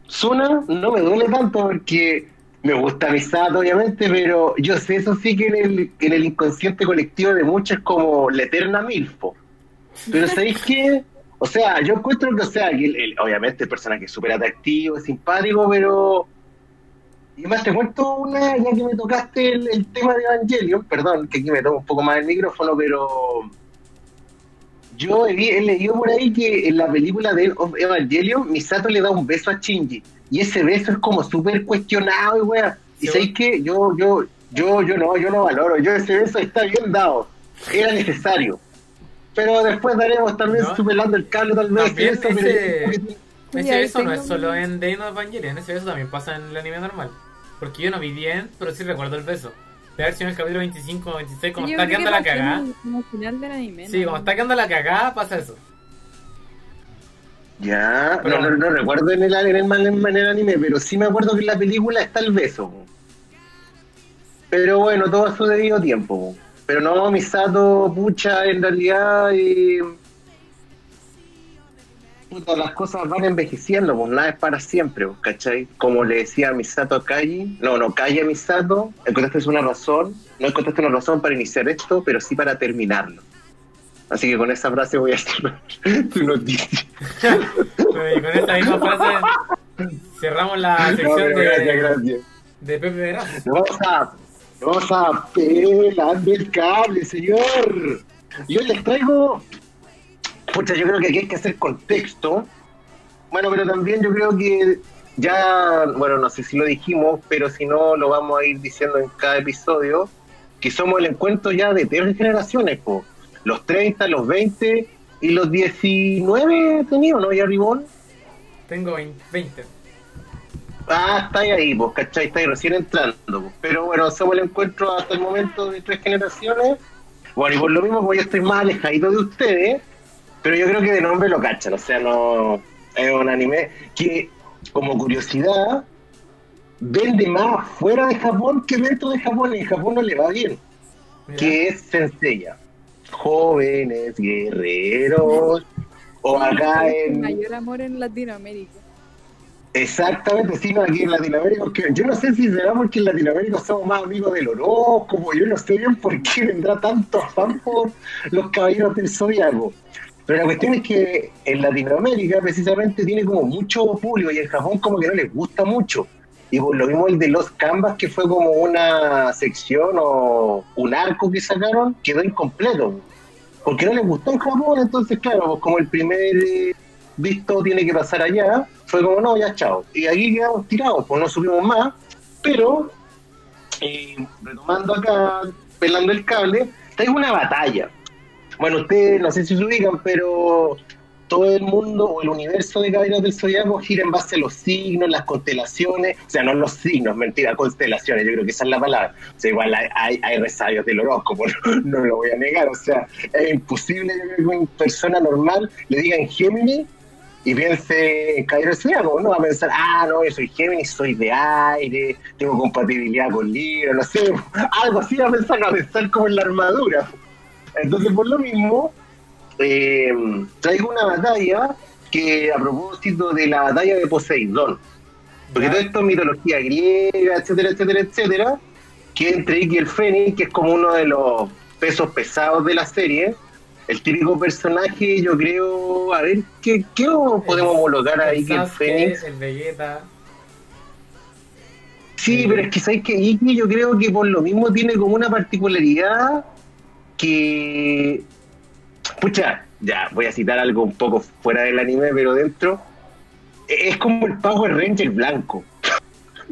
B: Suna no me duele tanto porque me gusta Misato, obviamente, pero yo sé, eso sí que en el, en el inconsciente colectivo de muchos es como la eterna Milfo. Pero ¿sabéis qué? O sea, yo encuentro que, o sea, que el- el- obviamente el personaje es súper atractivo, es simpático, pero... Y más te cuento una, ya que me tocaste el, el tema de Evangelion, perdón, que aquí me tomo un poco más el micrófono, pero... Yo he, vi- he leído por ahí que en la película de of Evangelion, Misato le da un beso a Shinji. Y ese beso es como súper cuestionado y weá. Y
A: Sí,
B: sabéis que yo, yo, yo, yo no, yo no valoro. Yo ese beso está bien dado. Era necesario. Pero después daremos también
A: No.
B: superando el cable tal vez.
A: También
B: eso,
A: ese- beso no es solo en of Evangelion, ese beso también pasa en el anime normal. Porque yo no vi bien, pero sí recuerdo el beso. De haber sido en el capítulo 25 o 26, como
C: Yo
A: está
C: creo que
A: quedando la cagada.
C: el final del anime.
A: Sí,
C: ¿no?
A: como está quedando la cagada, pasa eso.
B: Ya,
A: Pero-
B: no, no, no recuerdo en el, en, el, en el anime, pero sí me acuerdo que en la película está el beso. Pero bueno, todo a su debido tiempo. Pero no, Misato, pucha, en realidad... eh, puta, las cosas van envejeciendo, pues nada es para siempre, pues, ¿cachai? Como le decía Misato a Kaji, no, no, Kaji a Misato, encontraste una razón, no encontraste una razón para iniciar esto, pero sí para terminarlo. Así que con esa frase voy a hacer tu noticia.
A: Y con esta misma frase cerramos la
B: No,
A: sección
B: pero
A: de,
B: gracias, gracias.
A: de Pepe Verás.
B: Vamos a, vamos a pelar cable, señor. Yo les traigo. Pucha, yo creo que aquí hay que hacer contexto. Bueno, pero también yo creo que ya, bueno, no sé si lo dijimos, pero si no, lo vamos a ir diciendo en cada episodio, que somos el encuentro ya de tres generaciones, po. los 30, los 20 y los 19 tenido, ¿no? Ya Ribón.
A: Tengo 20. 20.
B: Ah, está ahí, pues, ¿cachai? Está ahí recién entrando. Pues. Pero bueno, somos el encuentro hasta el momento de tres generaciones. Bueno, y por lo mismo, pues yo estoy más alejadito de ustedes, pero yo creo que de nombre lo cachan. O sea, no. Es un anime que, como curiosidad, vende más fuera de Japón que dentro de Japón. Y en Japón no le va bien. Que es Senseiya. Jóvenes, guerreros. O acá en.
C: Mayor amor en Latinoamérica.
B: Exactamente, sí, aquí en Latinoamérica, yo no sé si será porque en Latinoamérica somos más amigos del horóscopo, yo no sé bien por qué vendrá tanto afán por los caballeros del zodiaco. Pero la cuestión es que en Latinoamérica precisamente tiene como mucho público y en Japón como que no les gusta mucho. Y por lo mismo el de los Canvas, que fue como una sección o un arco que sacaron, quedó incompleto. Porque no les gustó en Japón, entonces claro, pues como el primer eh, visto tiene que pasar allá, fue como, no, ya chao. Y aquí quedamos tirados, pues no subimos más, pero eh, retomando acá, pelando el cable, está una batalla. Bueno, ustedes no sé si se ubican, pero todo el mundo o el universo de Caballeros del Zodiaco gira en base a los signos, las constelaciones, o sea, no los signos, mentira, constelaciones, yo creo que esa es la palabra. O sea, igual hay, hay, resabios del horóscopo, no, lo voy a negar, o sea, es imposible que una persona normal le diga en Géminis y piense en Caballero Zodiaco, ¿no? Va a pensar, ah, no, yo soy Géminis, soy de aire, tengo compatibilidad con Libra, no sé, algo así va a pensar, va a pensar como en la armadura. Entonces, por lo mismo, eh, traigo una batalla que a propósito de la batalla de Poseidón, porque todo esto es mitología griega, etcétera, etcétera, etcétera, que entre Iki y el Fénix, que es como uno de los pesos pesados de la serie, el típico personaje, yo creo, a ver, ¿qué, qué podemos homologar ahí que el Fénix?
A: El Vegeta.
B: Sí, pero es que sabéis que Iki yo creo que por lo mismo tiene como una particularidad que. Pucha, ya voy a citar algo un poco fuera del anime, pero dentro. Es como el Power Ranger blanco.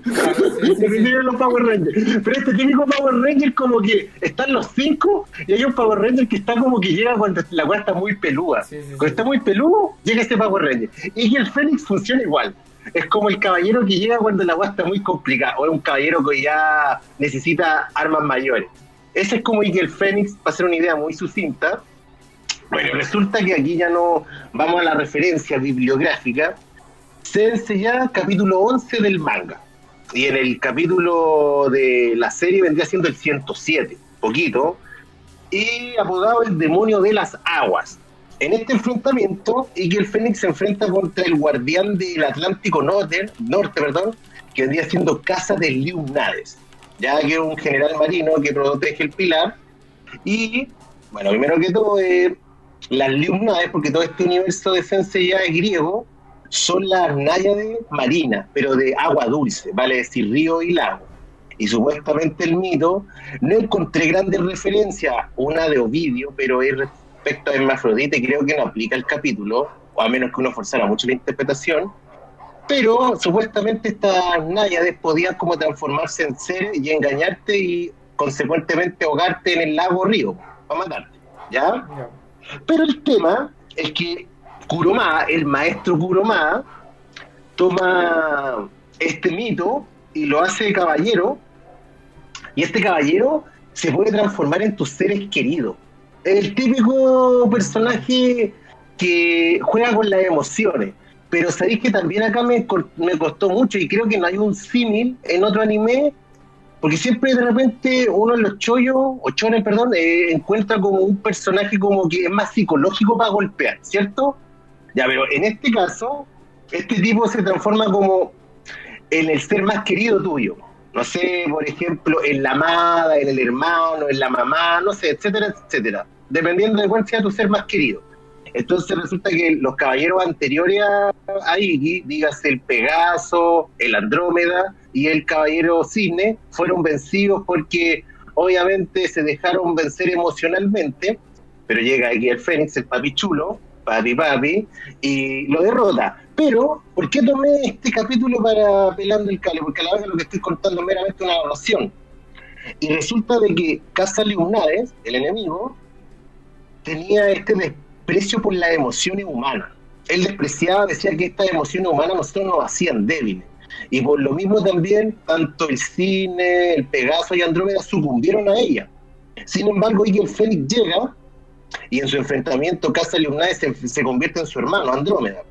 B: los Power Rangers. Pero este típico Power Ranger como que están los cinco y hay un Power Ranger que está como que llega cuando la cual está muy pelúa. cuando está muy peludo, llega este Power Ranger. Y el Fénix funciona igual. Es como el caballero que llega cuando la agua está muy complicada, o es un caballero que ya necesita armas mayores. Ese es como el Fénix, para hacer una idea muy sucinta. Bueno, resulta que aquí ya no vamos a la referencia bibliográfica. Se ya capítulo 11 del manga y en el capítulo de la serie vendría siendo el 107, poquito, y apodado el demonio de las aguas. En este enfrentamiento, el Fénix se enfrenta contra el guardián del Atlántico Norte, norte perdón, que vendría siendo Casa de Liumnades, ya que es un general marino que protege el pilar. Y, bueno, primero que todo, eh, las Liumnades, porque todo este universo de Sensei ya es griego, son las náyades marinas, pero de agua dulce, vale decir río y lago. Y supuestamente el mito, no encontré grandes referencias, una de Ovidio, pero es respecto a Hermafrodita y creo que no aplica el capítulo, o a menos que uno forzara mucho la interpretación. Pero supuestamente estas náyades podían como transformarse en seres y engañarte y consecuentemente ahogarte en el lago río, para matarte. ¿Ya? Pero el tema es que Kuroma, el maestro Kuroma, toma este mito y lo hace caballero, y este caballero se puede transformar en tus seres queridos. El típico personaje que juega con las emociones. Pero sabéis que también acá me, me costó mucho y creo que no hay un símil en otro anime, porque siempre de repente uno en los chollos, o chones, perdón, eh, encuentra como un personaje como que es más psicológico para golpear, ¿cierto? Ya, pero en este caso, este tipo se transforma como en el ser más querido tuyo. No sé, por ejemplo, en la amada, en el hermano, en la mamá, no sé, etcétera, etcétera. Dependiendo de cuál sea tu ser más querido. Entonces resulta que los caballeros anteriores a Iggy, dígase el Pegaso, el Andrómeda y el caballero Cisne, fueron vencidos porque obviamente se dejaron vencer emocionalmente, pero llega aquí el Fénix, el papi chulo, papi papi, y lo derrota. Pero, ¿por qué tomé este capítulo para pelando el cale? Porque a la vez lo que estoy contando meramente una evaluación. Y resulta de que Casa Leonades, el enemigo, tenía este desprecio por las emociones humanas. Él despreciaba, decía que estas emociones humanas nosotros nos hacían débiles. Y por lo mismo también, tanto el cine, el Pegaso y Andrómeda sucumbieron a ella. Sin embargo, Iki el Fénix llega y en su enfrentamiento Casa Lumnae se, se convierte en su hermano, Andrómeda.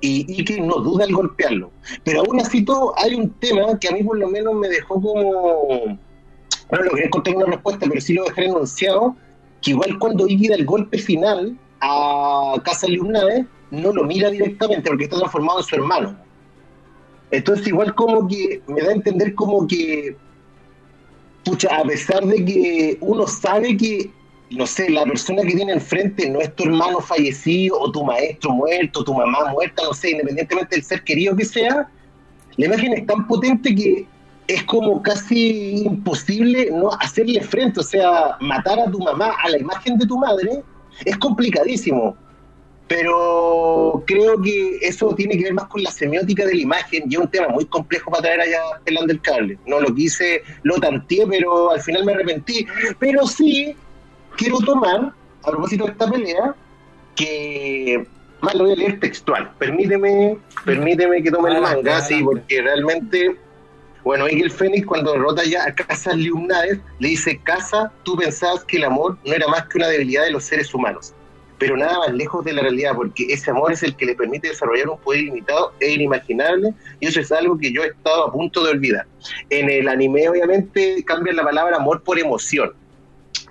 B: Y Iki no duda al golpearlo. Pero aún así todo, hay un tema que a mí por lo menos me dejó como... Bueno, lo quería encontrar una respuesta, pero sí lo dejé enunciado, que igual cuando Iki da el golpe final a Casa Lumnae, no lo mira directamente porque está transformado en su hermano. Entonces igual como que me da a entender como que, pucha, a pesar de que uno sabe que, no sé, la persona que tiene enfrente no es tu hermano fallecido o tu maestro muerto, tu mamá muerta, no sé, independientemente del ser querido que sea, la imagen es tan potente que es como casi imposible no hacerle frente, o sea, matar a tu mamá a la imagen de tu madre es complicadísimo pero creo que eso tiene que ver más con la semiótica de la imagen y es un tema muy complejo para traer allá pelando el cable. No lo quise, lo tanteé, pero al final me arrepentí. Pero sí quiero tomar, a propósito de esta pelea, que más lo voy a leer textual. Permíteme, permíteme que tome el manga, sí, porque realmente, bueno, Miguel Fénix cuando derrota ya a Casa Liumnades, le dice, Casa, tú pensabas que el amor no era más que una debilidad de los seres humanos pero nada más lejos de la realidad, porque ese amor es el que le permite desarrollar un poder ilimitado e inimaginable, y eso es algo que yo he estado a punto de olvidar. En el anime, obviamente, cambian la palabra amor por emoción.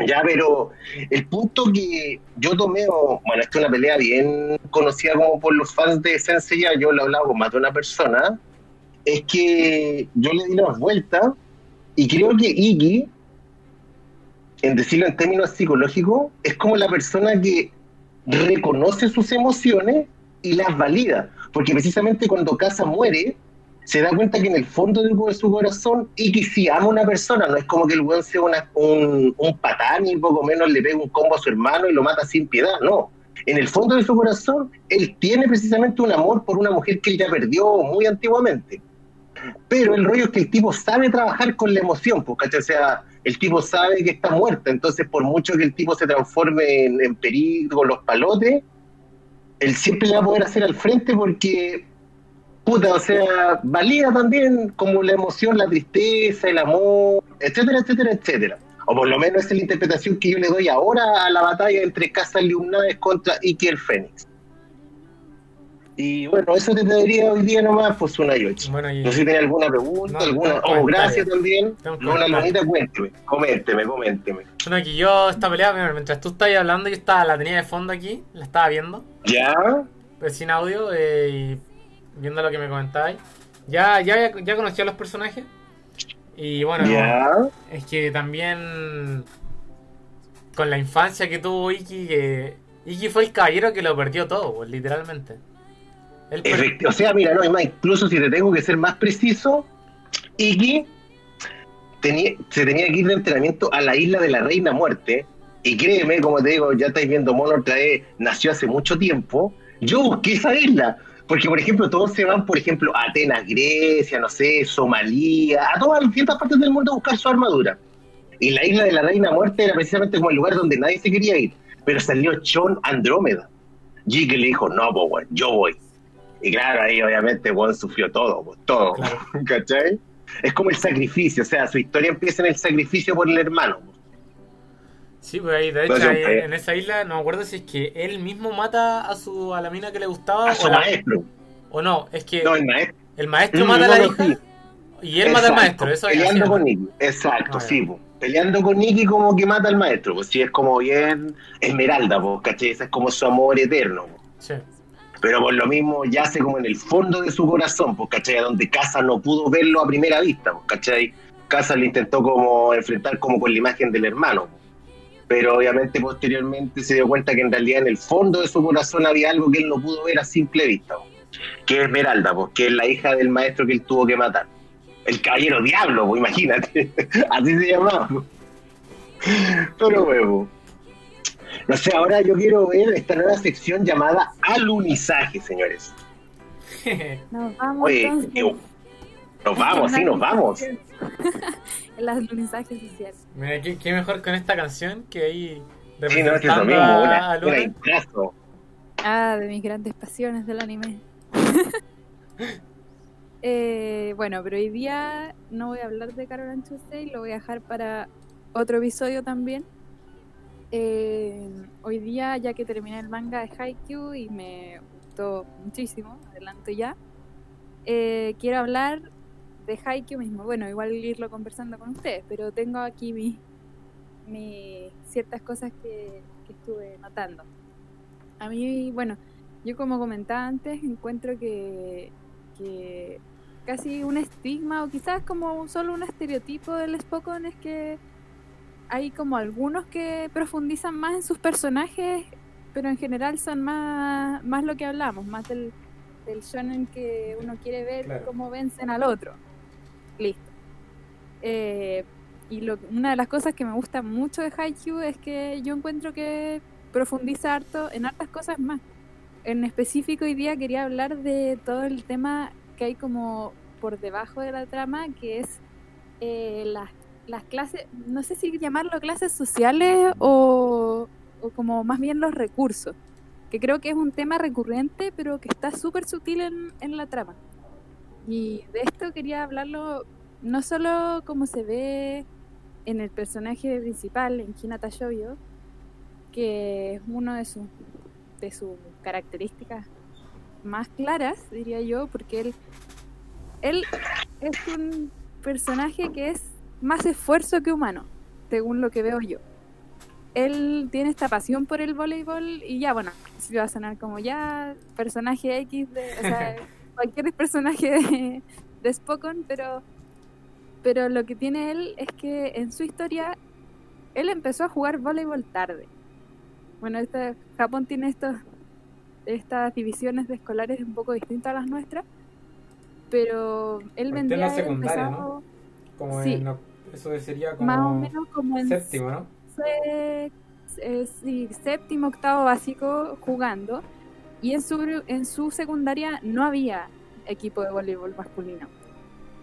B: Ya, pero el punto que yo tomé, bueno, esta es una pelea bien conocida como por los fans de Sensei, yo lo he hablado con más de una persona, es que yo le di la vuelta y creo que Iki, en decirlo en términos psicológicos, es como la persona que reconoce sus emociones y las valida. Porque precisamente cuando Casa muere, se da cuenta que en el fondo de su corazón, que si ama a una persona, no es como que el weón sea un, un patán y poco menos le pega un combo a su hermano y lo mata sin piedad, no. En el fondo de su corazón, él tiene precisamente un amor por una mujer que él ya perdió muy antiguamente. Pero el rollo es que el tipo sabe trabajar con la emoción, porque O sea, el tipo sabe que está muerta, entonces por mucho que el tipo se transforme en, en los palotes, él siempre le va a poder hacer al frente porque, puta, o sea, valida también como la emoción, la tristeza, el amor, etcétera, etcétera, etcétera. O por lo menos esa es la interpretación que yo le doy ahora a la batalla entre Casa Liumnades contra Iki el Fénix. Y bueno, eso te pediría hoy día nomás, pues una y ocho.
A: Bueno, y-
B: No sé si tenés alguna pregunta,
A: No,
B: alguna.
A: tengo
B: Oh, gracias también.
A: Tengo
B: No, una
A: comentarios.
B: lonita, cuénteme. Coménteme, coménteme.
A: Bueno, que yo esta pelea, mientras tú estabas hablando, yo estaba, la tenía de fondo aquí, la estaba viendo,
B: ¿Ya?
A: pero sin audio, eh, y viendo lo que me comentabais. Ya, ya, ya conocía a los personajes. Y bueno,
B: ¿Ya?
A: es que también con la infancia que tuvo Iki, que Iki fue el caballero que lo perdió todo, pues, literalmente.
B: O sea, mira, no, es más, incluso si te tengo que ser más preciso, tenía, se tenía que ir de entrenamiento a la isla de la Reina Muerte. Y créeme, como te digo, ya estáis viendo Mono otra vez, nació hace mucho tiempo. Yo busqué esa isla. Porque, por ejemplo, todos se van, por ejemplo, a Atenas, Grecia, no sé, Somalia, a todas las distintas partes del mundo a buscar su armadura. Y la isla de la Reina Muerte era precisamente como el lugar donde nadie se quería ir. Pero salió Chon Andrómeda. Y que le dijo, no, pues, weón, yo voy. Y claro, ahí obviamente Juan sufrió todo, pues, todo.
A: Claro.
B: ¿Cachai? Es como el sacrificio, o sea, su historia empieza en el sacrificio por el hermano. pues.
A: Sí, pues ahí, de hecho, ahí,
B: eh,
A: en esa isla, no me acuerdo si es que él mismo mata a su a la mina que le gustaba
B: A su
A: o, la-
B: maestro.
A: o no, es que
B: No, el maestro.
A: el maestro mata a la hija
B: sí.
A: y él mata al maestro, eso es
B: Peleando con. Nicky. Exacto,
A: Ah,
B: sí, pues. Peleando con Nicky como que mata al maestro, pues sí, es como bien Esmeralda, pues, ¿cachai? Ese es como su amor eterno. pues.
A: Sí.
B: Pero por lo mismo yace como en el fondo de su corazón, pues, ¿cachai? Donde Casa no pudo verlo a primera vista, pues, ¿cachai? Casa le intentó como enfrentar como con la imagen del hermano. Pero obviamente posteriormente se dio cuenta que en realidad en el fondo de su corazón había algo que él no pudo ver a simple vista. pues, Que es Esmeralda, pues, que es la hija del maestro que él tuvo que matar. El caballero diablo, pues, imagínate. Así se llamaba. pues. Pero huevo. No sé, ahora yo quiero ver esta nueva sección llamada alunizaje, señores.
C: Nos vamos
B: Oye, nos vamos, sí, nos vamos.
C: En las alunizajes sociales.
A: Mira, ¿qué, qué mejor con esta canción que ahí
B: Sí, no, es eso
A: representando
B: mismo,
A: a,
B: una,
A: a Luna.
B: una intrazo.
C: Ah, de mis grandes pasiones del anime. Eh, bueno, pero hoy día no voy a hablar de Carol and Tuesday, lo voy a dejar para otro episodio también. Eh, hoy día, ya que terminé el manga de Haikyuu y me gustó muchísimo, adelanto ya, eh, quiero hablar de Haikyuu mismo. Bueno, igual irlo conversando con ustedes, pero tengo aquí mis mi ciertas cosas que, que estuve notando. A mí, bueno, yo como comentaba antes, encuentro que, que casi un estigma o quizás como solo un estereotipo del Spokon es que hay como algunos que profundizan más en sus personajes, pero en general son más, más lo que hablamos, más del, del shonen que uno quiere ver
A: Claro.
C: cómo vencen al otro. Listo. Eh, y lo, una de las cosas que me gusta mucho de Haikyuu es que yo encuentro que profundiza harto en hartas cosas más. En específico hoy día quería hablar de todo el tema que hay como por debajo de la trama, que es eh, las, las clases, no sé si llamarlo clases sociales o, o como más bien los recursos, que creo que es un tema recurrente, pero que está súper sutil en, en la trama. Y de esto quería hablarlo no solo como se ve en el personaje principal, en Hinata Shoujo, que es uno de sus de características más claras, diría yo, porque él, él es un personaje que es más esfuerzo que humano, según lo que veo yo. Él tiene esta pasión por el voleibol y ya, bueno, si va a sonar como ya personaje X, de, o sea, cualquier personaje de, de Spokon, pero, pero lo que tiene él es que en su historia él empezó a jugar voleibol tarde. Bueno, este, Japón tiene estos, estas divisiones de escolares un poco distintas a las nuestras, pero él vendría
A: secundaria,
C: empezado
A: Como
C: Sí.
A: en eso sería como
C: más o menos como en
A: séptimo, ¿no?
C: se- eh, sí, séptimo, octavo básico jugando y en su, en su secundaria no había equipo de voleibol masculino.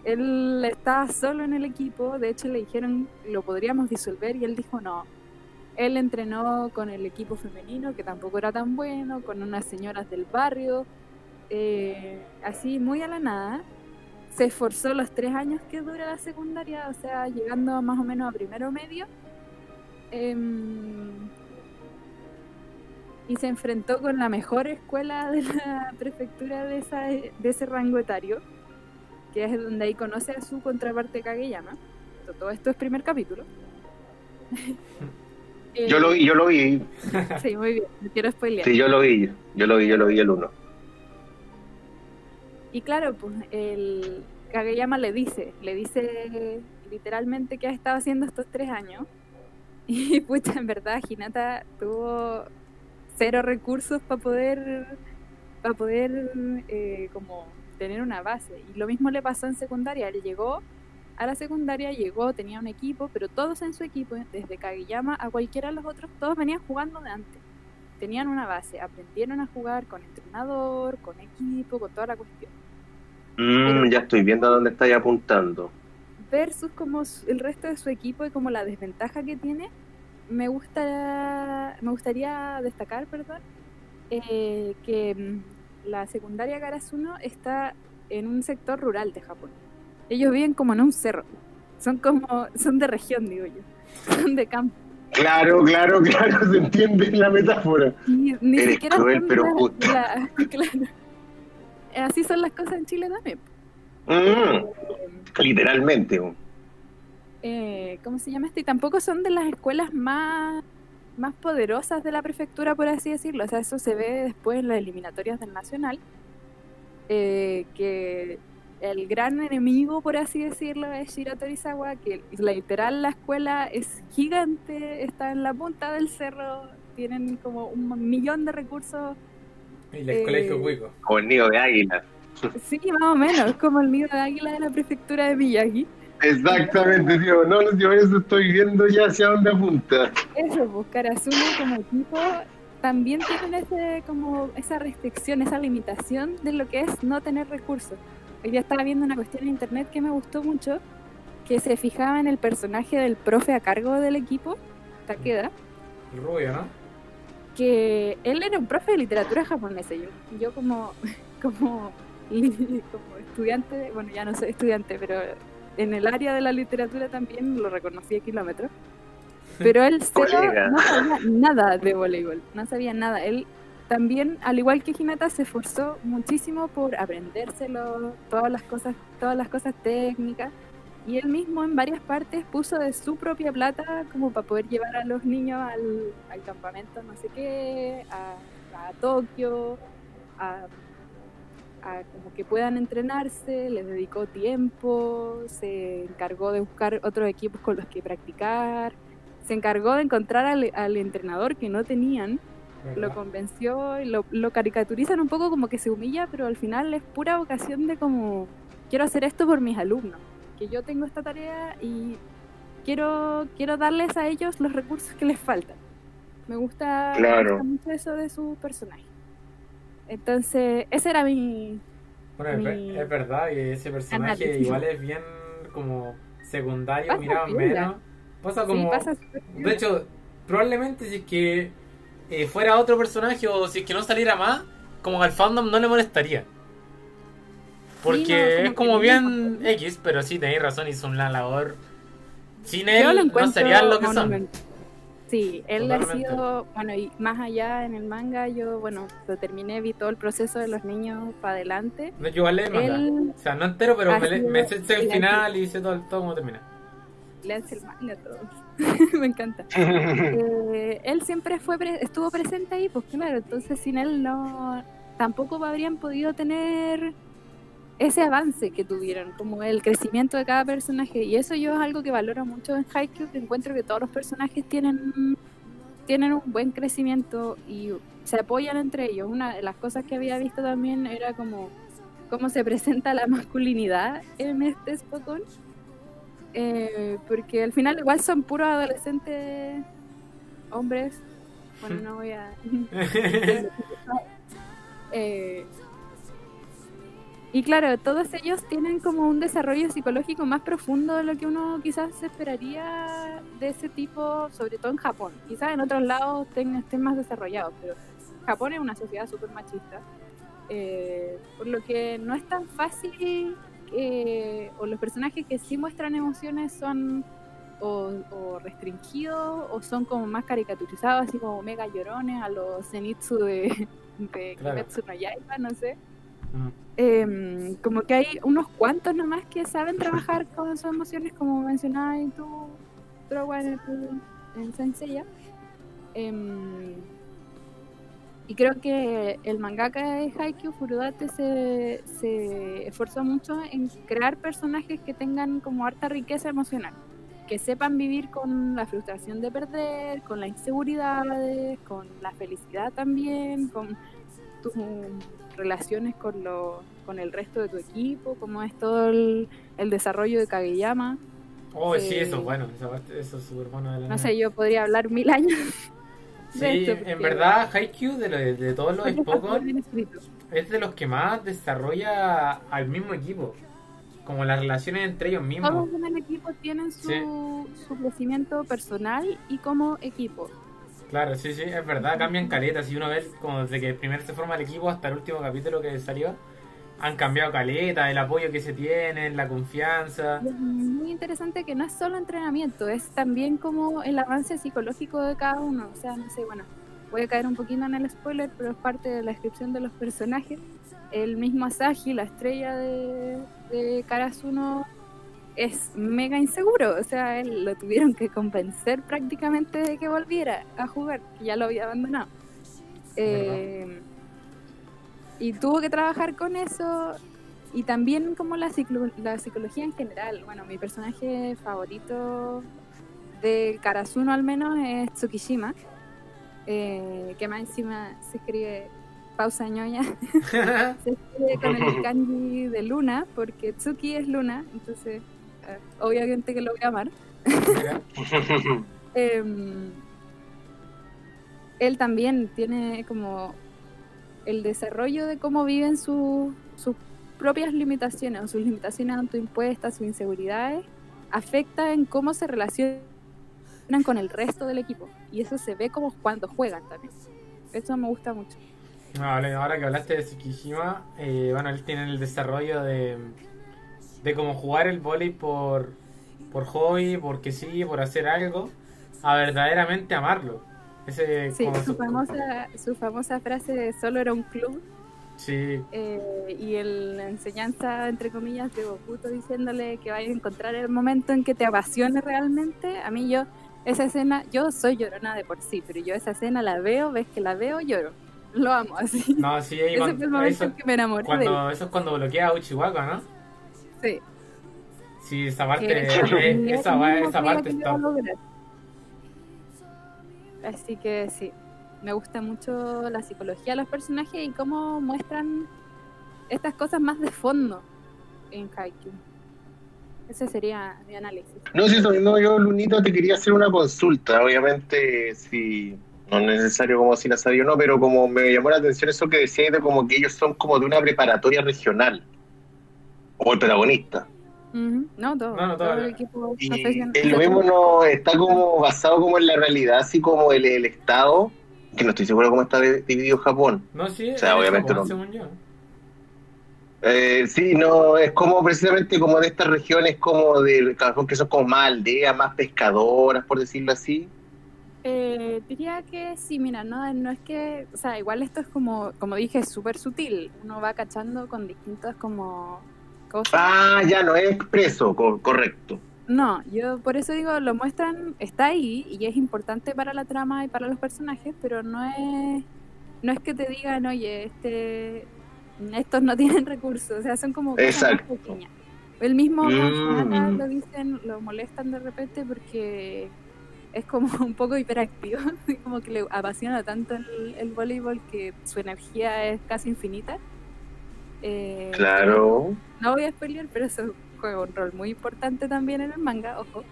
C: Él estaba solo en el equipo, de hecho le dijeron lo podríamos disolver y él dijo no. Él entrenó con el equipo femenino, que tampoco era tan bueno, con unas señoras del barrio, eh, así muy a la nada. Se esforzó los tres años que dura la secundaria, o sea, llegando más o menos a primero medio. Em, y se enfrentó con la mejor escuela de la prefectura de, esa, de ese rango etario, que es donde ahí conoce a su contraparte Kageyama. Todo esto es primer capítulo. Eh,
B: Yo lo vi, yo lo vi.
C: Sí, muy bien, no quiero spoilear.
B: Sí, yo lo vi. Yo lo vi, yo lo vi el uno.
C: Y claro, pues el Kageyama le dice, le dice literalmente qué ha estado haciendo estos tres años. Y pucha, en verdad, Hinata tuvo cero recursos para poder, para poder eh, como tener una base. Y lo mismo le pasó en secundaria. Él llegó a la secundaria, llegó, tenía un equipo, pero todos en su equipo, desde Kageyama a cualquiera de los otros, todos venían jugando de antes. Tenían una base, aprendieron a jugar con entrenador, con equipo, con toda la cuestión.
B: Mm, ya estoy viendo a dónde estáis apuntando.
C: versus como el resto de su equipo y como la desventaja que tiene, me gusta me gustaría destacar, perdón, eh, que mm, la secundaria Karasuno está en un sector rural de Japón. Ellos viven como en un cerro. Son como son de región, digo yo. Son de campo.
B: Claro, claro, claro, se entiende la metáfora.
C: Ni, ni
B: Eres
C: siquiera
B: cruel,
C: son
B: pero
C: la-
B: justo.
C: la- claro. Así son las cosas en Chile también.
B: Mm, literalmente.
C: eh, ¿cómo se llama esto? Y tampoco son de las escuelas más, más poderosas de la prefectura, por así decirlo. O sea, eso se ve después en las eliminatorias del Nacional, eh, que el gran enemigo, por así decirlo, es Shiro Torizawa, que la- literal la escuela es gigante, está en la punta del cerro, tienen como un millón de recursos.
A: Y el
C: Eh,
A: colegio Cuico.
B: Como el nido de águila.
C: Sí, más o menos, es como el nido de águila de la prefectura de Miyagi.
B: Exactamente, tío. No, no, yo eso estoy viendo ya hacia dónde apunta.
C: Eso, buscar Azul como equipo también tienen ese, como esa restricción, esa limitación de lo que es no tener recursos. Hoy día estaba viendo una cuestión en internet que me gustó mucho, que se fijaba en el personaje del profe a cargo del equipo, Takeda,
A: El rubio, ¿no?
C: Que él era un profe de literatura japonesa. Yo, yo como, como como estudiante, bueno, ya no soy estudiante, pero en el área de la literatura también lo reconocí a kilómetros. Pero él cero, no sabía nada de voleibol, no sabía nada. Él también, al igual que Hinata, se esforzó muchísimo por aprendérselo, todas las cosas, todas las cosas técnicas. Y él mismo en varias partes puso de su propia plata como para poder llevar a los niños al, al campamento no sé qué, a, a Tokio, a, a, como que puedan entrenarse, les dedicó tiempo, se encargó de buscar otros equipos con los que practicar, se encargó de encontrar al, al entrenador que no tenían, lo convenció y lo, lo caricaturizan un poco como que se humilla, pero al final es pura vocación de como quiero hacer esto por mis alumnos que yo tengo esta tarea y quiero, quiero darles a ellos los recursos que les faltan. Me gusta,
B: Claro.
C: me gusta mucho eso de su personaje. Entonces, ese era mi...
A: Bueno,
C: mi
A: es verdad que ese personaje
C: análisis.
A: igual es bien como secundario,
C: Pasa
A: mirado menos. Pasa
C: sí,
A: como...
C: pasa súper
A: de hecho, probablemente si es que eh, fuera otro personaje o si es que no saliera más, como al fandom no le molestaría. Porque
C: no,
A: es
C: como
A: bien
C: no.
A: X, pero sí, tenéis razón, hizo una labor. Sin
C: Yo lo
A: él no serían lo que son.
C: Sí, él ha sido, bueno, y más allá en el manga, yo, bueno, lo terminé, vi todo el proceso de los niños para adelante.
A: No, yo el manga.
C: Él
A: O sea, no entero, pero me, me sé el final y sé todo, todo cómo termina.
C: le hace el manga a todos. Me encanta. Eh, él siempre fue pre- estuvo presente ahí, pues claro, entonces sin él no tampoco habrían podido tener ese avance que tuvieron, como el crecimiento de cada personaje. Y eso yo es algo que valoro mucho en Haikyuu, que encuentro que todos los personajes tienen, tienen un buen crecimiento y se apoyan entre ellos. Una de las cosas que había visto también era como cómo se presenta la masculinidad en este Spokon. Eh, porque al final igual son puros adolescentes hombres. Bueno, no voy a... Eh, y claro, todos ellos tienen como un desarrollo psicológico más profundo de lo que uno quizás esperaría de ese tipo, sobre todo en Japón. Quizás en otros lados ten- estén más desarrollados, pero Japón es una sociedad súper machista. eh, por lo que no es tan fácil, que- o los personajes que sí muestran emociones son o, o restringidos o son como más caricaturizados, así como mega llorones a los Zenitsu de, de
A: Claro.
C: Kimetsu no Yaiba, no sé.
A: Mm.
C: Em, como que hay unos cuantos nomás que saben trabajar con sus emociones, como mencionabas en tu Trowa en, el- en Saint Seiya. Em, y creo que el mangaka de Haikyuu, Furudate, se, se esforzó mucho en crear personajes que tengan como harta riqueza emocional. Que sepan vivir con la frustración de perder, con las inseguridades, con la felicidad también, con tus relaciones con, lo, con el resto de tu equipo, como es todo el, el desarrollo de Kageyama.
A: Oh, sí,
C: Eh,
A: eso es bueno. Eso es súper bueno de la
C: No sé, yo podría hablar mil años.
A: Sí,
C: esto,
A: en verdad, Haikyuu, de, lo- de todos los Spokon, es de los que más desarrolla al mismo equipo. Como las relaciones entre ellos mismos.
C: Todos en el equipo tienen su,
A: Sí.
C: su crecimiento personal y como equipo.
A: Claro, sí, sí, es verdad, cambian caletas. Si uno ve como desde que primero se forma el equipo hasta el último capítulo que salió, han cambiado caleta, el apoyo que se tienen, la confianza.
C: Es muy interesante que no es solo entrenamiento, es también como el avance psicológico de cada uno. O sea, no sé, bueno, voy a caer un poquito en el spoiler, pero es parte de la descripción de los personajes. El mismo Asahi, la estrella de, de Karasuno, es mega inseguro. O sea, él lo tuvieron que convencer prácticamente de que volviera a jugar, que ya lo había abandonado. Eh, y tuvo que trabajar con eso y también como la, la psicología en general. Bueno, mi personaje favorito de Karasuno al menos es Tsukishima, eh, que más encima se escribe pausa ñoña, se escribe con el kanji de luna, porque Tsuki es luna, entonces obviamente que lo voy a amar. Em, él también tiene como el desarrollo de cómo viven su- sus propias limitaciones o sus limitaciones autoimpuestas, sus inseguridades, afecta en cómo se relacionan con el resto del equipo. Y eso se ve como cuando juegan también. Eso me gusta mucho.
A: Vale, ahora que hablaste de Tsukishima, eh, bueno, él tiene el desarrollo de, de cómo jugar el volei por, por hobby, porque sí, por hacer algo, a verdaderamente amarlo. Ese,
C: Sí,
A: como
C: su
A: su-
C: famosa, su famosa frase de solo era un club
A: Sí,
C: eh, y el, la enseñanza, entre comillas, de Bokuto diciéndole que vaya a encontrar el momento en que te apasione realmente. A mí yo, esa escena, yo soy llorona de por sí, pero yo esa escena la veo, ves que la veo, lloro. Lo amo así.
A: no, sí, ahí
C: Ese
A: cuando-
C: fue el momento
A: eso,
C: en que me enamoré de
A: cuando, eso es cuando bloquea a Uchiwaka, ¿no?
C: Sí.
A: Sí, esa parte, eh,
C: que
A: esa, va- parte está...
C: Así que sí, me gusta mucho la psicología de los personajes y cómo muestran estas cosas más de fondo en Haikyuu. Ese sería mi análisis.
B: No, sí, eso mismo yo, Lunito, te quería hacer una consulta. Obviamente, si no es necesario como si la sabía o no, pero como me llamó la atención eso que decías de como que ellos son como de una preparatoria regional. O el protagonista.
C: No, todo.
A: No, no, todo.
C: el equipo
B: Y lo mismo no está como basado como en la realidad, así como el, el estado, que no estoy seguro cómo está dividido Japón.
A: No, sí,
B: O sea, obviamente
A: Japón,
B: no.
A: según yo.
B: Eh, sí, no, es como precisamente como de estas regiones como de Japón que son como más aldeas, más pescadoras, por decirlo así.
C: Eh, diría que sí, mira, no, no es que, o sea, igual esto es como, como dije, es súper sutil. Uno va cachando con distintas como
B: Ah, ya no es expreso, co- correcto.
C: No, yo por eso digo, lo muestran, está ahí y es importante para la trama y para los personajes, pero no es, no es que te digan, oye, este, estos no tienen recursos, o sea, son como cosas más pequeñas. El mismo
B: Mm.
C: Lo dicen, lo molestan de repente porque es como un poco hiperactivo, como que le apasiona tanto el, el voleibol que su energía es casi infinita. Eh,
B: Claro.
C: no voy a spoilear, pero eso juega un rol muy importante también en el manga, ojo.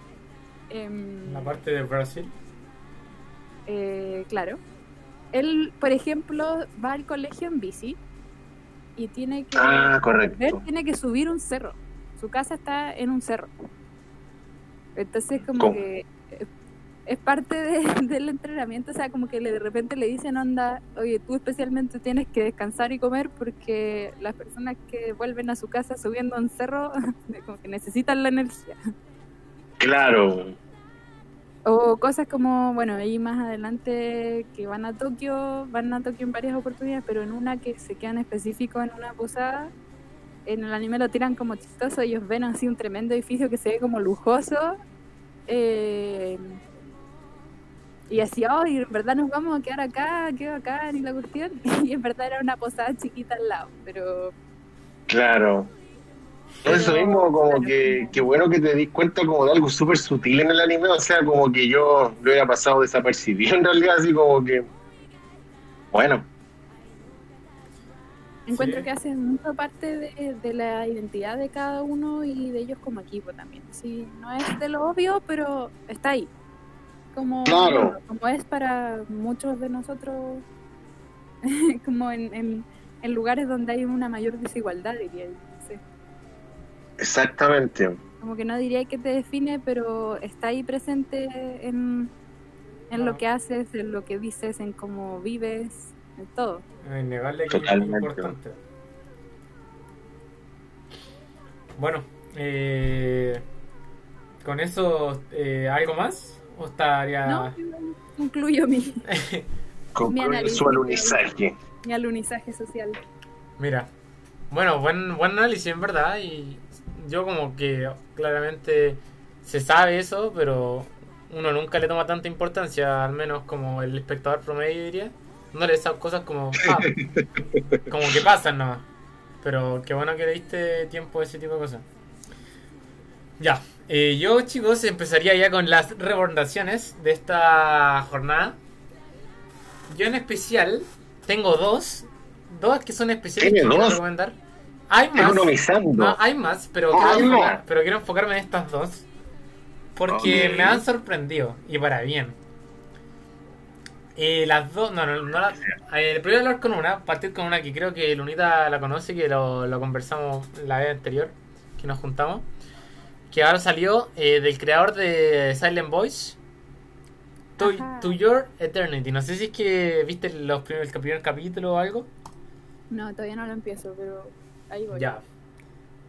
C: Em,
A: La parte de Brasil.
C: eh, claro. Él, por ejemplo, va al colegio en bici y tiene que
B: Ah, correcto.
C: tiene que subir un cerro. Su casa está en un cerro. Entonces como
B: ¿Cómo?
C: que es parte de- del entrenamiento, o sea, como que le, de repente le dicen, onda, oye, tú especialmente tienes que descansar y comer porque las personas que vuelven a su casa subiendo un cerro, como que necesitan la energía.
B: Claro.
C: O cosas como, bueno, ahí más adelante que van a Tokio, van a Tokio en varias oportunidades, pero en una que se quedan específicos en una posada, en el anime lo tiran como chistoso, ellos ven así un tremendo edificio que se ve como lujoso, eh, y así, oh, y en verdad nos vamos a quedar acá, qué bacán, y la cuestión, y en verdad era una posada chiquita al lado, pero
B: Claro. Eso mismo, como
C: claro,
B: que, que bueno que te dis cuenta como de algo súper sutil en el anime, o sea, como que yo lo hubiera pasado desapercibido en realidad, así como que, bueno,
C: encuentro
A: Sí.
C: que hacen mucha parte de, de la identidad de cada uno y de ellos como equipo también. Sí, no es de lo obvio, pero está ahí. Como,
B: Claro.
C: como es para muchos de nosotros, como en, en, en lugares donde hay una mayor desigualdad, diría yo. no
B: exactamente.
C: Como que no diría que te define, pero está ahí presente en, en
A: Ah.
C: lo que haces, en lo que dices, en cómo vives, en todo.
A: Es innegable que es importante. Bueno, eh, con eso, eh, ¿algo más? ¿O estaría.?
C: No, yo concluyo mi,
B: Con,
C: Mi
B: con
C: análisis.
B: su alunizaje.
C: mi alunizaje social.
A: Mira, bueno, buen, buen análisis en verdad. Y yo, como que claramente se sabe eso, pero uno nunca le toma tanta importancia, al menos como el espectador promedio diría. No le esas cosas como. ah, como que pasan nomás. Pero qué bueno que le diste tiempo a ese tipo de cosas. Ya, eh, yo chicos empezaría ya con las recomendaciones de esta jornada. Yo en especial tengo dos, dos que son especiales que
B: ¿Tiene
A: quiero recomendar. Hay más, no, hay más, pero
B: Ah,
A: quiero,
B: hay
A: enfocar- pero quiero enfocarme en estas dos porque
B: Ok.
A: me han sorprendido y para bien. Eh, las dos, no, no, no las- eh, primero hablar con una, partir con una que creo que Lunita la conoce, que lo, lo conversamos la vez anterior, que nos juntamos, que ahora salió eh, del creador de Silent Voice, To, Your Eternity. No sé si es que viste los primeros, el primer capítulo o algo.
C: No, todavía no lo empiezo, pero ahí voy.
A: Ya.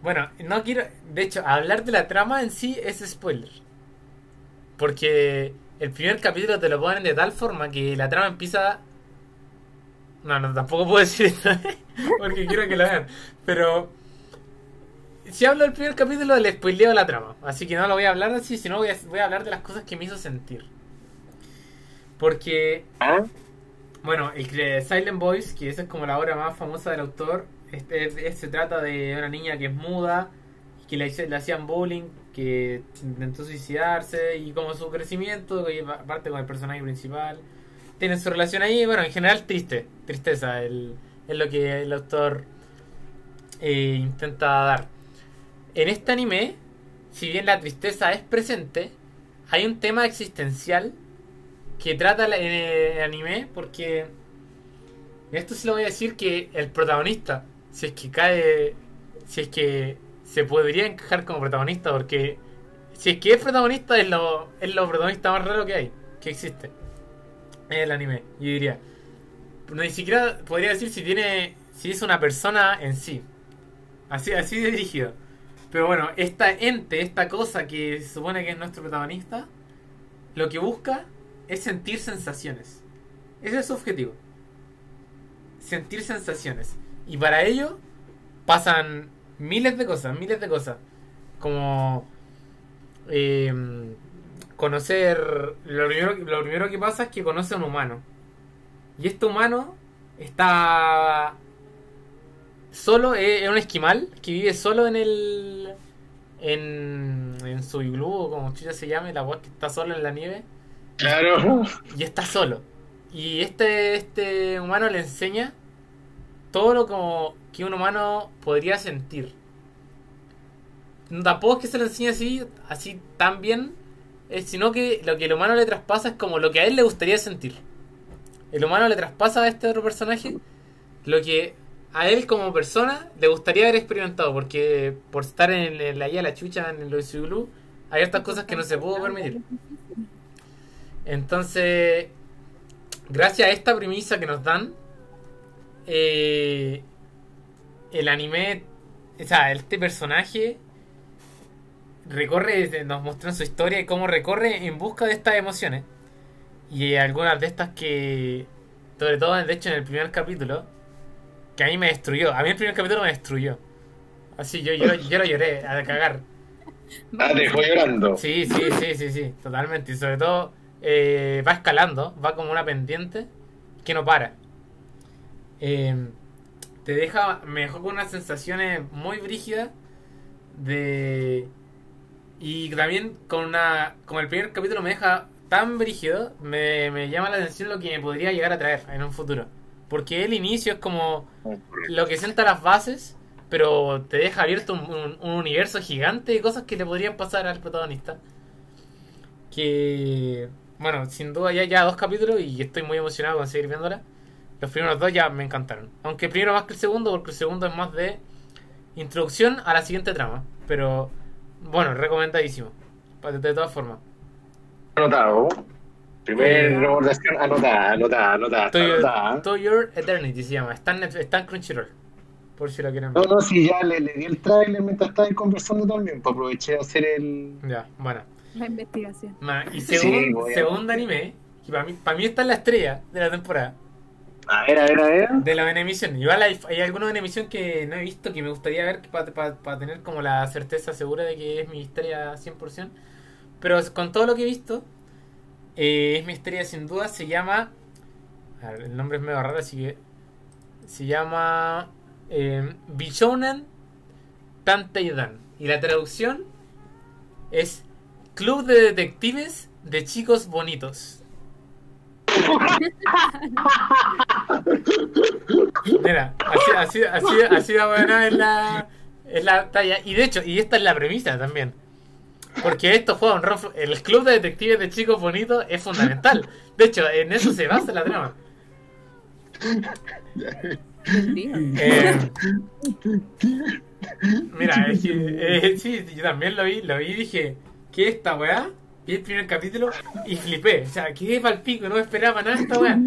A: Bueno, no quiero. De hecho, hablar de la trama en sí es spoiler. Porque el primer capítulo te lo ponen de tal forma que la trama empieza. No, no, tampoco puedo decir esto. porque quiero que lo vean. Pero. Si hablo del primer capítulo, le spoileo la trama. Así que no lo voy a hablar así, sino voy a, voy a hablar de las cosas que me hizo sentir. Porque
B: ¿Ah?
A: bueno, el Silent Voice, que esa es como la obra más famosa del autor, este, es- es- se trata de una niña que es muda, que le, le hacían bullying, que intentó suicidarse y como su crecimiento, y va- parte con el personaje principal, tienen su relación ahí, bueno, en general triste, tristeza, el- es lo que el autor eh, intenta dar. En este anime, si bien la tristeza es presente, hay un tema existencial que trata en el anime porque esto sí lo voy a decir que el protagonista si es que cae si es que se podría encajar como protagonista porque si es que es protagonista es lo es lo protagonista más raro que hay que existe en el anime yo diría. Ni siquiera podría decir si tiene si es una persona en sí. Así así de dirigido pero bueno esta ente esta cosa que se supone que es nuestro protagonista lo que busca es sentir sensaciones. Ese es su objetivo. Sentir sensaciones. Y para ello pasan miles de cosas, miles de cosas. Como eh, conocer... Lo primero, lo primero que pasa es que conoce a un humano. Y este humano está solo, es, es un esquimal que vive solo en el... En, en su iglú, o como chucha se llame, la voz que está solo en la nieve
B: Claro.
A: y está solo. Y este, este humano le enseña todo lo como que un humano podría sentir. Tampoco es que se lo enseñe así, así tan bien, eh, sino que lo que el humano le traspasa es como lo que a él le gustaría sentir. El humano le traspasa a este otro personaje lo que a él como persona le gustaría haber experimentado, porque por estar en, en la isla de la chucha, en el Oisiglu, hay otras cosas que no se pudo permitir. Entonces, gracias a esta premisa que nos dan, eh, el anime, o sea, este personaje recorre, nos muestran su historia y cómo recorre en busca de estas emociones. Y algunas de estas que, sobre todo, de hecho, en el primer capítulo, que a mí me destruyó. A mí el primer capítulo me destruyó. Así, yo, yo, yo lo lloré a cagar.
B: Ah, te dejó llorando.
A: Sí, sí, sí, sí, sí, totalmente. Y sobre todo eh, va escalando, va como una pendiente que no para. Eh, te deja, me dejó con unas sensaciones muy brígidas de... Y también con una... Como el primer capítulo me deja tan brígido, me, me llama la atención lo que me podría llegar a traer en un futuro. Porque el inicio es como lo que sienta las bases, pero te deja abierto un, un- un universo gigante de cosas que le podrían pasar al protagonista. Que, bueno, sin duda ya ya dos capítulos y estoy muy emocionado con seguir viéndola. Los primeros dos ya me encantaron. Aunque el primero más que el segundo, porque el segundo es más de introducción a la siguiente trama. Pero, bueno, recomendadísimo. De todas formas.
B: Anotado. Primer
A: Eh,
B: recordación anotada, anotada, anotada.
A: To Your,
B: anotada.
A: To Your Eternity se llama. Está en, Netflix- está en Crunchyroll. Por si lo quieren
B: No,
A: ver.
B: no, sí, ya le, le di el trailer mientras estaba conversando también, pues aproveché de hacer el...
A: Ya, bueno.
C: La investigación.
A: Ma, y
B: Sí,
A: segun-
B: voy a-
A: segundo anime, que para mí, para mí está en la estrella de la temporada,
B: A ver, a ver, a ver.
A: de la Benemisión. Igual hay, hay algunos Benemisión que no he visto que me gustaría ver para tener como la certeza segura de que es mi historia 100%. Pero con todo lo que he visto, eh, es mi historia sin duda. Se llama. el nombre es medio raro, así que. Se llama. Eh, Tanteidan. Y la traducción es Club de Detectives de Chicos Bonitos. Mira, así, así, así, así de buena es la, es la talla. Y de hecho, y esta es la premisa también. Porque esto juega un rol. fu- El club de detectives de chicos bonitos es fundamental. De hecho, en eso se basa la trama. Eh, mira, es eh, sí, yo también lo vi, lo vi y dije, ¿qué es esta weá? vi el primer capítulo y flipé. O sea, quedé pal pico, no esperaba nada esta weá.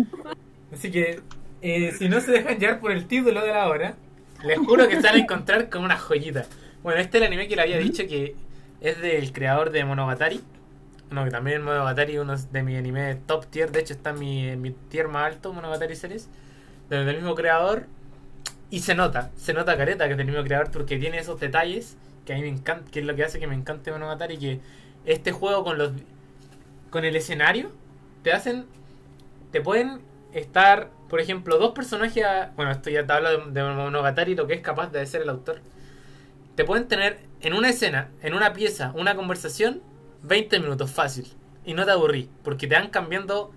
A: Así que, eh, si no se dejan llevar por el título de la hora, les juro que se van a encontrar con una joyita. Bueno, este es el anime que le había dicho que es del creador de Monogatari. No, que también Monogatari uno de mis animes top tier. De hecho, está en mi, mi tier más alto, Monogatari Series. Del, del mismo creador. Y se nota, se nota careta que es del mismo creador porque tiene esos detalles que a mí me encanta, que es lo que hace que me encante Monogatari. Que este juego con los con el escenario te hacen te pueden estar por ejemplo dos personajes bueno esto ya te habla de, de Monogatari lo que es capaz de hacer el autor te pueden tener en una escena en una pieza una conversación 20 minutos fácil. Y no te aburrí porque te van cambiando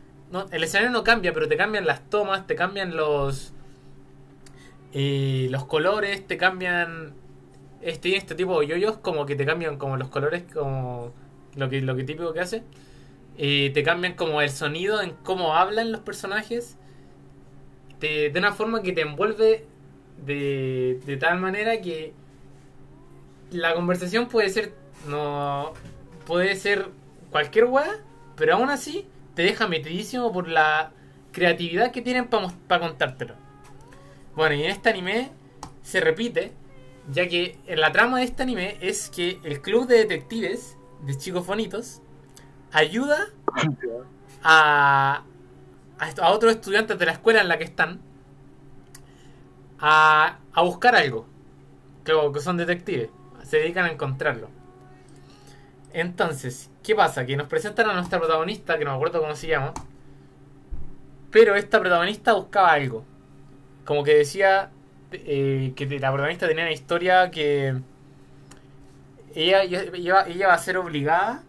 A: el escenario no cambia pero te cambian las tomas te cambian los eh, los colores te cambian este este tipo de yoyos como que te cambian como los colores como lo que lo que típico que hace. Te cambian como el sonido en cómo hablan los personajes. Te- de una forma que te envuelve de, de tal manera que la conversación puede ser no puede ser cualquier weá pero aún así te deja metidísimo por la creatividad que tienen para contártelo bueno y en este anime se repite ya que en la trama de este anime es que el club de detectives de chicos bonitos ayuda a, a, a otros estudiantes de la escuela en la que están a, a buscar algo. Que son detectives. Se dedican a encontrarlo. Entonces, ¿qué pasa? Que nos presentan a nuestra protagonista, que no me acuerdo cómo se llama. Pero esta protagonista buscaba algo. Como que decía eh, que la protagonista tenía una historia que ella, ella, ella va a ser obligada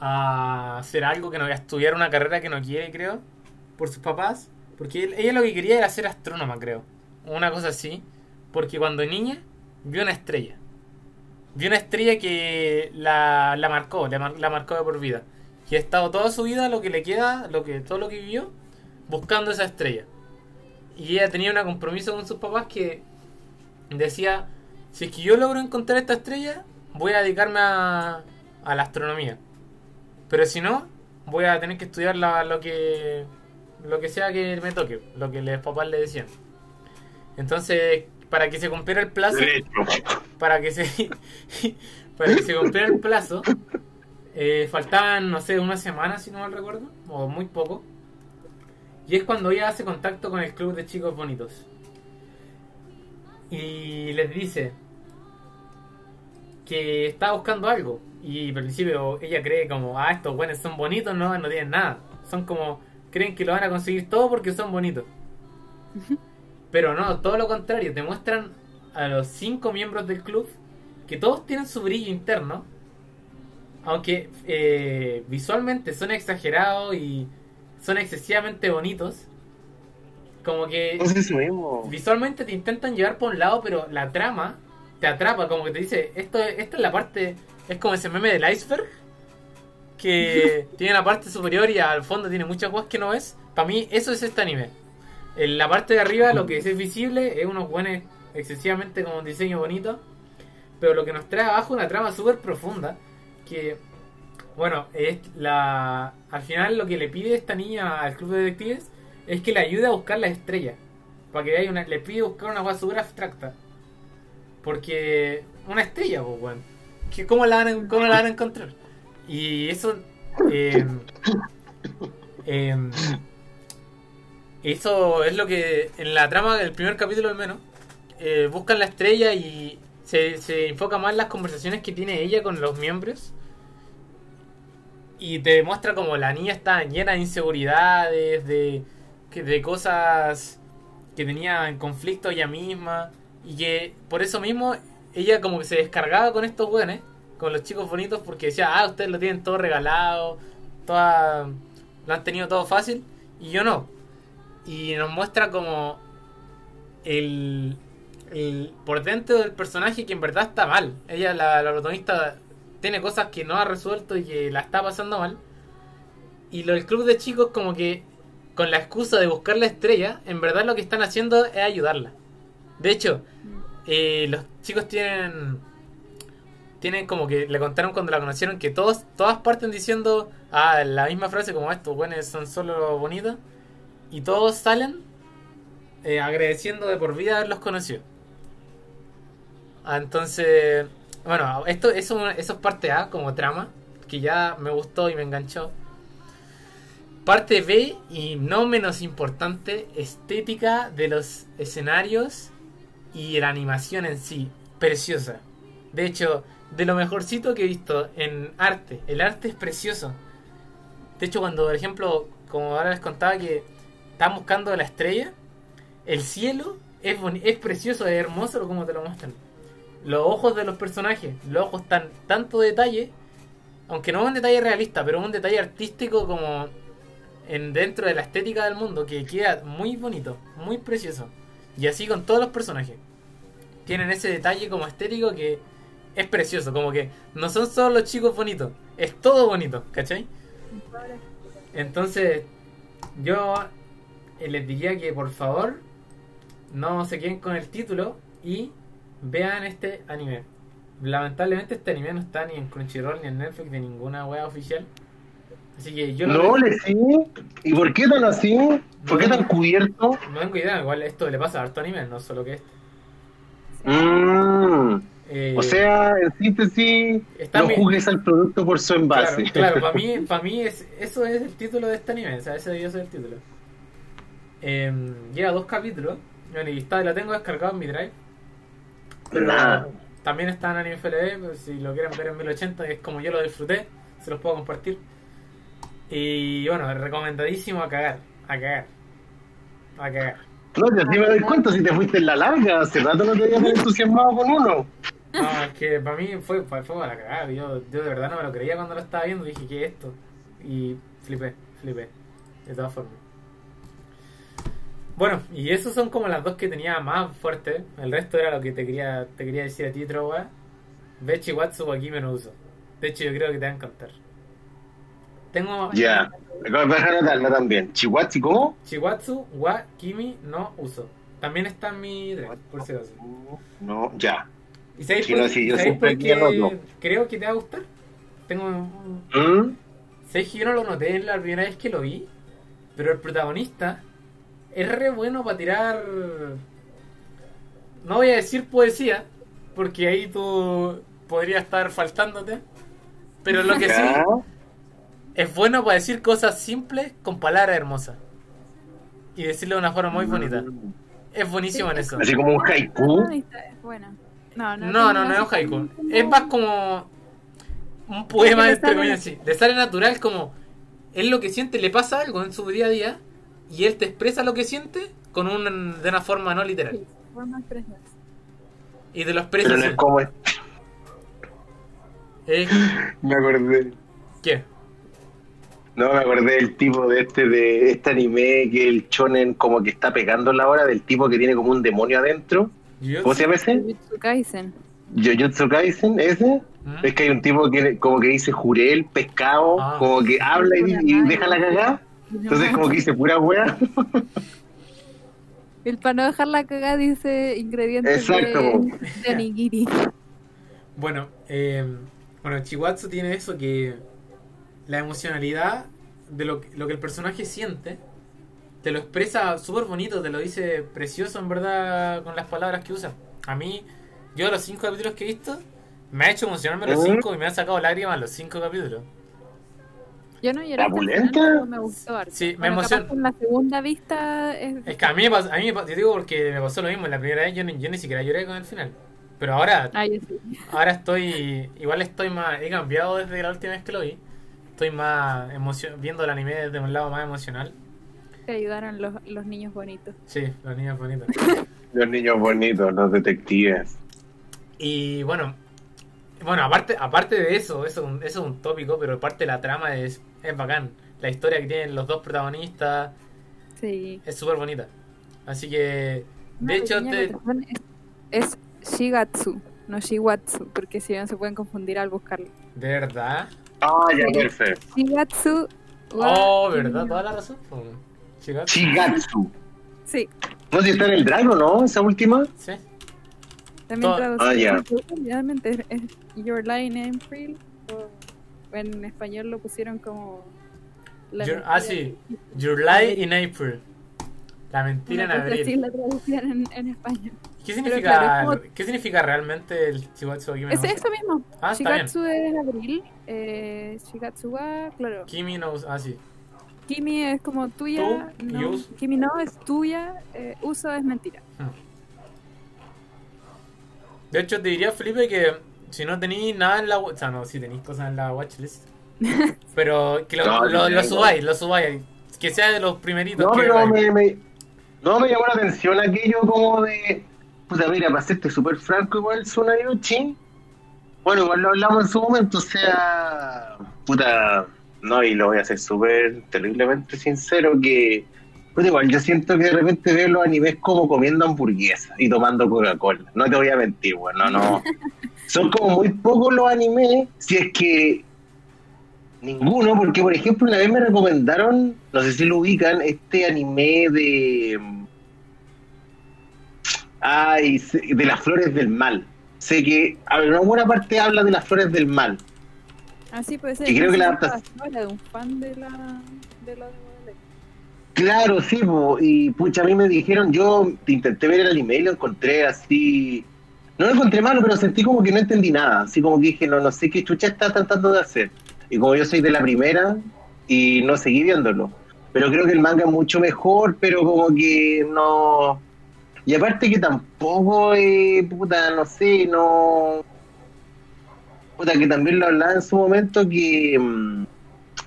A: a hacer algo que no, a estudiar una carrera que no quiere, creo, por sus papás. Porque ella lo que quería era ser astrónoma, creo. Una cosa así. Porque cuando niña vio una estrella. Vio una estrella que la, la marcó, la, la marcó de por vida. Y ha estado toda su vida, lo que le queda, lo que todo lo que vivió, buscando esa estrella. Y ella tenía un compromiso con sus papás que decía, si es que yo logro encontrar esta estrella, voy a dedicarme a, a la astronomía. Pero si no, voy a tener que estudiar la- lo que lo que sea que me toque, lo que los papás le decían. Entonces, para que se cumpliera el plazo,
B: Derecho.
A: para que se para que se cumpliera el plazo, eh, faltaban, no sé, una semana si no mal recuerdo, o muy poco. Y es cuando ella hace contacto con el club de chicos bonitos. Y les dice que está buscando algo. Y al principio ella cree como, ah, estos buenos son bonitos, no, no tienen nada. Son como, creen que lo van a conseguir todo porque son bonitos. Pero no, todo lo contrario, te muestran a los cinco miembros del club que todos tienen su brillo interno. Aunque eh, visualmente son exagerados y son excesivamente bonitos. Como que visualmente te intentan llevar por un lado, pero la trama te atrapa, como que te dice, esto, esta es la parte, es como ese meme del iceberg, que tiene la parte superior y al fondo tiene muchas cosas que no ves. Para mí eso es este anime. En la parte de arriba lo que es visible es unos buenos excesivamente como un diseño bonito, pero lo que nos trae abajo una trama súper profunda, que, bueno, es la al final lo que le pide esta niña al club de detectives es que le ayude a buscar las estrellas. Para que haya una, le pide buscar una cosa súper abstracta. Porque una estrella, pues, weón. Que ¿Cómo la, van a, ¿Cómo la van a encontrar? Y eso. eh, eh, eso es lo que en la trama del primer capítulo al menos eh, buscan la estrella y se, se enfoca más en las conversaciones que tiene ella con los miembros. Y te demuestra como la niña está llena de inseguridades, de, de cosas que tenía en conflicto ella misma. Y que por eso mismo ella como que se descargaba con estos güeyes, con los chicos bonitos porque decía, ah, ustedes lo tienen todo regalado, toda, lo han tenido todo fácil y yo no. Y nos muestra como el, el por dentro del personaje que en verdad está mal. Ella, la, la protagonista, tiene cosas que no ha resuelto y que la está pasando mal. Y lo del club de chicos como que con la excusa de buscar la estrella, en verdad lo que están haciendo es ayudarla. De hecho, eh, los chicos tienen tienen como que le contaron cuando la conocieron que todos todas parten diciendo ah, la misma frase como estos buenos son solo bonitos y todos salen eh, agradeciendo de por vida haberlos conocido. Ah, entonces, bueno, esto eso, eso es parte A como trama, que ya me gustó y me enganchó. Parte B, y no menos importante, estética de los escenarios y la animación en sí, preciosa. De hecho, de lo mejorcito que he visto en arte, el arte es precioso. De hecho, cuando, por ejemplo, como ahora les contaba que estaban buscando la estrella, el cielo es, es precioso, es hermoso como te lo muestran. Los ojos de los personajes, los ojos tan tanto detalle, aunque no es un detalle realista, pero es un detalle artístico como en dentro de la estética del mundo que queda muy bonito, muy precioso. Y así con todos los personajes. Tienen ese detalle como estético que es precioso, como que no son solo los chicos bonitos, es todo bonito, ¿cachai? Entonces, yo les diría que por favor no se queden con el título y vean este anime. Lamentablemente este anime no está ni en Crunchyroll ni en Netflix de ninguna web oficial. Así que yo
B: No, le sí. ¿Y por qué tan así? ¿Por qué tan cubierto?
A: no tengo idea, igual esto le pasa a harto anime, no solo que este.
B: Mm.
A: Eh,
B: O sea, en síntesis, no
A: mi-
B: juzgues al producto por su envase.
A: Claro, claro, para mí, para mí es, eso es el título de este anime, o sea, ese debió ser el título. Eh, lleva dos capítulos, bueno, y está, la tengo descargado en mi drive. Pero
B: Nah.
A: también está en Anime pues, si lo quieren ver en 1080, es como yo lo disfruté, se los puedo compartir. Y bueno, recomendadísimo a cagar, a cagar, a cagar.
B: Que así me doy cuenta si te fuiste en la larga. Hace rato no te había entusiasmado con uno.
A: No, es que para mí fue, fue, fue para cagar, yo, yo de verdad no me lo creía cuando lo estaba viendo, dije, ¿qué es esto? Y flipé, flipé, de todas formas. Bueno, y esos son como las dos que tenía más fuertes. El resto era lo que te quería, te quería decir a ti, Trowa. Ve Chiwatsu aquí me lo uso. De hecho, yo creo que te va a encantar. Tengo
B: Ya. Deja anotarla también. Chihuahua, ¿cómo?
A: Chiwatsu wa Kimi no uso. También está en mi drive, por si acaso.
B: No, ya.
A: ¿Y sabéis
B: Sí,
A: por,
B: no, yo
A: sabéis por creo que te va a gustar? Tengo
B: ¿Mm?
A: ¿Sabes que yo no lo noté la primera vez que lo vi? Pero el protagonista es re bueno para tirar. No voy a decir poesía, porque ahí tú podrías estar faltándote. Pero lo que sí es bueno para decir cosas simples con palabras hermosas. Y decirlo de una forma muy bonita. Es buenísimo en eso.
B: Así como un haiku.
C: Ah, es. No, no,
A: No, no, no es un haiku. Es más como un poema, entre comillas, sí. Le sale natural como él lo que siente, le pasa algo en su día a día y él te expresa lo que siente con un, de una forma no literal.
C: Sí.
A: Y te lo expresa
B: Pero no es como.
A: Eh,
B: Me acordé.
A: ¿Qué?
B: No, me acordé del tipo de este de este anime que el chonen como que está pegando la hora del tipo que tiene como un demonio adentro. ¿Cómo se llama ese?
C: Jujutsu Kaisen.
B: Jujutsu Kaisen, ese.
A: ¿Mm?
B: Es que hay un tipo que como que dice jurel, pescado,
A: Ah.
B: como que habla y, y deja la cagada. Entonces como que dice pura wea.
C: El para no dejar la cagada dice ingredientes
B: Exacto.
C: de, de onigiri.
A: Bueno, eh, bueno, Chiwatsu tiene eso que la emocionalidad de lo, que- lo que el personaje siente te lo expresa súper bonito, te lo dice precioso en verdad con las palabras que usa. A mí, yo de los cinco capítulos que he visto, me ha hecho emocionarme los
B: Ujú.
A: cinco y me han sacado lágrimas los cinco capítulos.
C: Yo no lloré
B: ¿La
C: me gustó harto.
A: Sí, me
C: Bueno, capaz En la segunda vista es...
A: Es que a mí me pasó, a mí me pasó, yo digo porque me pasó lo mismo, la primera vez yo ni, yo ni siquiera lloré con el final. Pero ahora,
C: Ah, sí.
A: ahora estoy, igual estoy más, he cambiado desde la última vez que lo vi. Estoy más emocio- viendo el anime desde un lado más emocional.
C: Te ayudaron los, los niños bonitos.
A: Sí, los niños bonitos.
B: Los niños bonitos, los detectives.
A: Y bueno, bueno, aparte, aparte de eso, eso, es un- eso es un tópico, pero aparte la trama es, es bacán. La historia que tienen los dos protagonistas
C: Sí.
A: es súper bonita. Así que,
C: Una
A: de hecho, te,
C: Es, es Shigatsu, no Shiwatsu, porque si no se pueden confundir al buscarlo.
A: de verdad.
B: Ah, ya, perfecto.
C: Shigatsu. wa-
A: Oh, verdad, toda la razón. po. Chigatsu.
B: Shigatsu.
C: Sí,
B: No sé si está en el o no, esa última.
A: Sí.
C: También traducido
B: Ah, ya.
C: literalmente es, Your Lie in April. o en español lo pusieron como. la
A: Your-
C: mentira
A: ah, sí. Your Lie in April. La mentira en abril.
C: la traducían en, en español.
A: ¿Qué significa,
C: claro, es como-
A: ¿qué significa realmente el Shigatsu Kimi no
C: Es eso mismo.
A: Ah, está bien.
C: Shigatsu es abril. Eh, Shigatsu wa, claro.
A: Kimi no Ah, sí.
C: Kimi es como tuya.
A: Tú
C: no, Kimi no es tuya. eh, uso es mentira.
A: De hecho, te diría, Felipe, que si no tenéis nada en la... O sea, no, si tenéis cosas en la watchlist. Pero que lo,
B: No,
A: lo,
B: yo
A: lo
B: tengo.
A: subáis, lo subáis. Que sea de los primeritos.
B: No,
A: que
B: pero me, me- no me llamó la atención aquello como de. Puta, mira, para serte súper franco, igual Tsunayoshi. Bueno, igual lo hablamos en su momento, o sea. Puta. No, y lo voy a ser súper terriblemente sincero que. Puta, igual yo siento que de repente veo los animes como comiendo hamburguesas y tomando Coca-Cola. No te voy a mentir, bueno, no. Son como muy pocos los animes, si es que Ninguno, porque por ejemplo una vez me recomendaron, no sé si lo ubican, este anime de... Ay, de las flores del mal. Sé que, a ver, una buena parte habla de las flores del mal.
C: Así puede ser.
B: Y creo que la
C: adaptación de un fan de la de la.
B: Claro, sí, y pucha, a mí me dijeron, yo intenté ver el anime y lo encontré así... No lo encontré malo, pero sentí como que no entendí nada. Así como que dije, no, no sé qué chucha está tratando de hacer. Y como yo soy de la primera, y no seguí viéndolo. Pero creo que el manga es mucho mejor, pero como que no... Y aparte que tampoco, eh, puta, no sé, no... Puta, que también lo hablaba en su momento que... mm,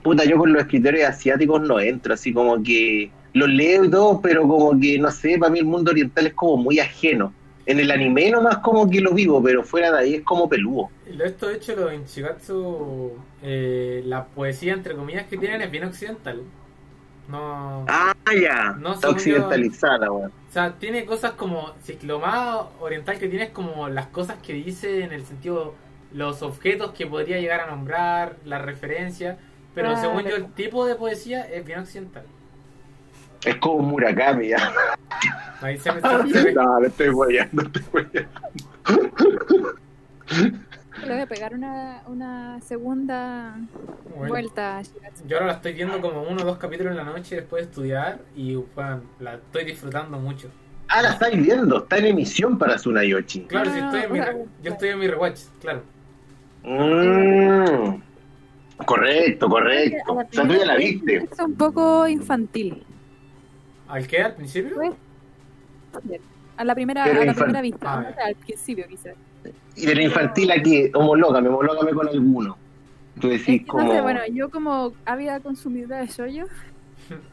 B: Puta, yo con los escritores asiáticos no entro, así como que los leo y todo, pero como que, no sé, para mí el mundo oriental es como muy ajeno. En el anime nomás como que lo vivo, pero fuera de ahí es como peludo.
A: Esto de hecho, los Inshigatsu, eh, la poesía entre comillas que tienen es bien occidental. No.
B: Ah, ya.
A: No,
B: Está
A: yo-
B: occidentalizada.
A: O sea, tiene cosas como. Si lo más oriental que tiene es como las cosas que dice en el sentido. Los objetos que podría llegar a nombrar, la referencia. Pero
C: Claro.
A: según yo, el tipo de poesía es bien occidental.
B: Es como Murakami, ya.
A: Ahí se me, me-
B: no, no estoy guayando, estoy guayando.
C: Le voy a pegar una, una segunda
A: bueno,
C: vuelta.
A: Yo ahora la estoy viendo como uno o dos capítulos en la noche después de estudiar. Y bueno, la estoy disfrutando mucho.
B: Ah, la estáis viendo, está en emisión para Tsunayoshi.
A: Claro,
C: No,
A: si
C: no,
A: estoy en mi, yo estoy en mi rewatch, claro.
B: Mm, correcto, correcto. O sea, tú ya la viste.
C: Es un poco infantil.
A: ¿Al qué? ¿Al principio?
C: Pues, A la primera, a la
B: infan-
C: primera vista,
A: Ah,
C: ¿no?
A: ya.
C: O sea, al principio quizás.
B: Y de la infantil aquí, homológame, homológame con alguno. Tú
C: Es
B: decís
C: que,
B: como...
C: no sé, bueno, yo como había consumidora de shoyo,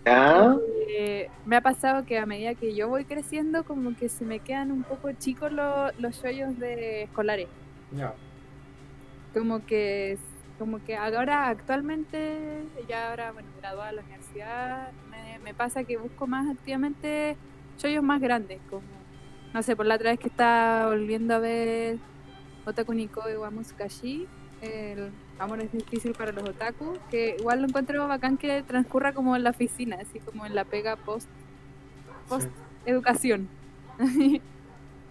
B: ¿Ah?
C: eh, me ha pasado que a medida que yo voy creciendo, como que se me quedan un poco chicos lo- los shoyos de escolares.
A: Ya.
C: Como que como que ahora actualmente, ya ahora, bueno, graduada de la universidad, me, me pasa que busco más activamente shoyos más grandes, como, no sé, por la otra vez que estaba volviendo a ver Otaku Nikoi wa Musukashi, el amor es difícil para los otaku, que igual lo encuentro bacán que transcurra como en la oficina, así como en la pega post Post-
A: sí.
C: educación.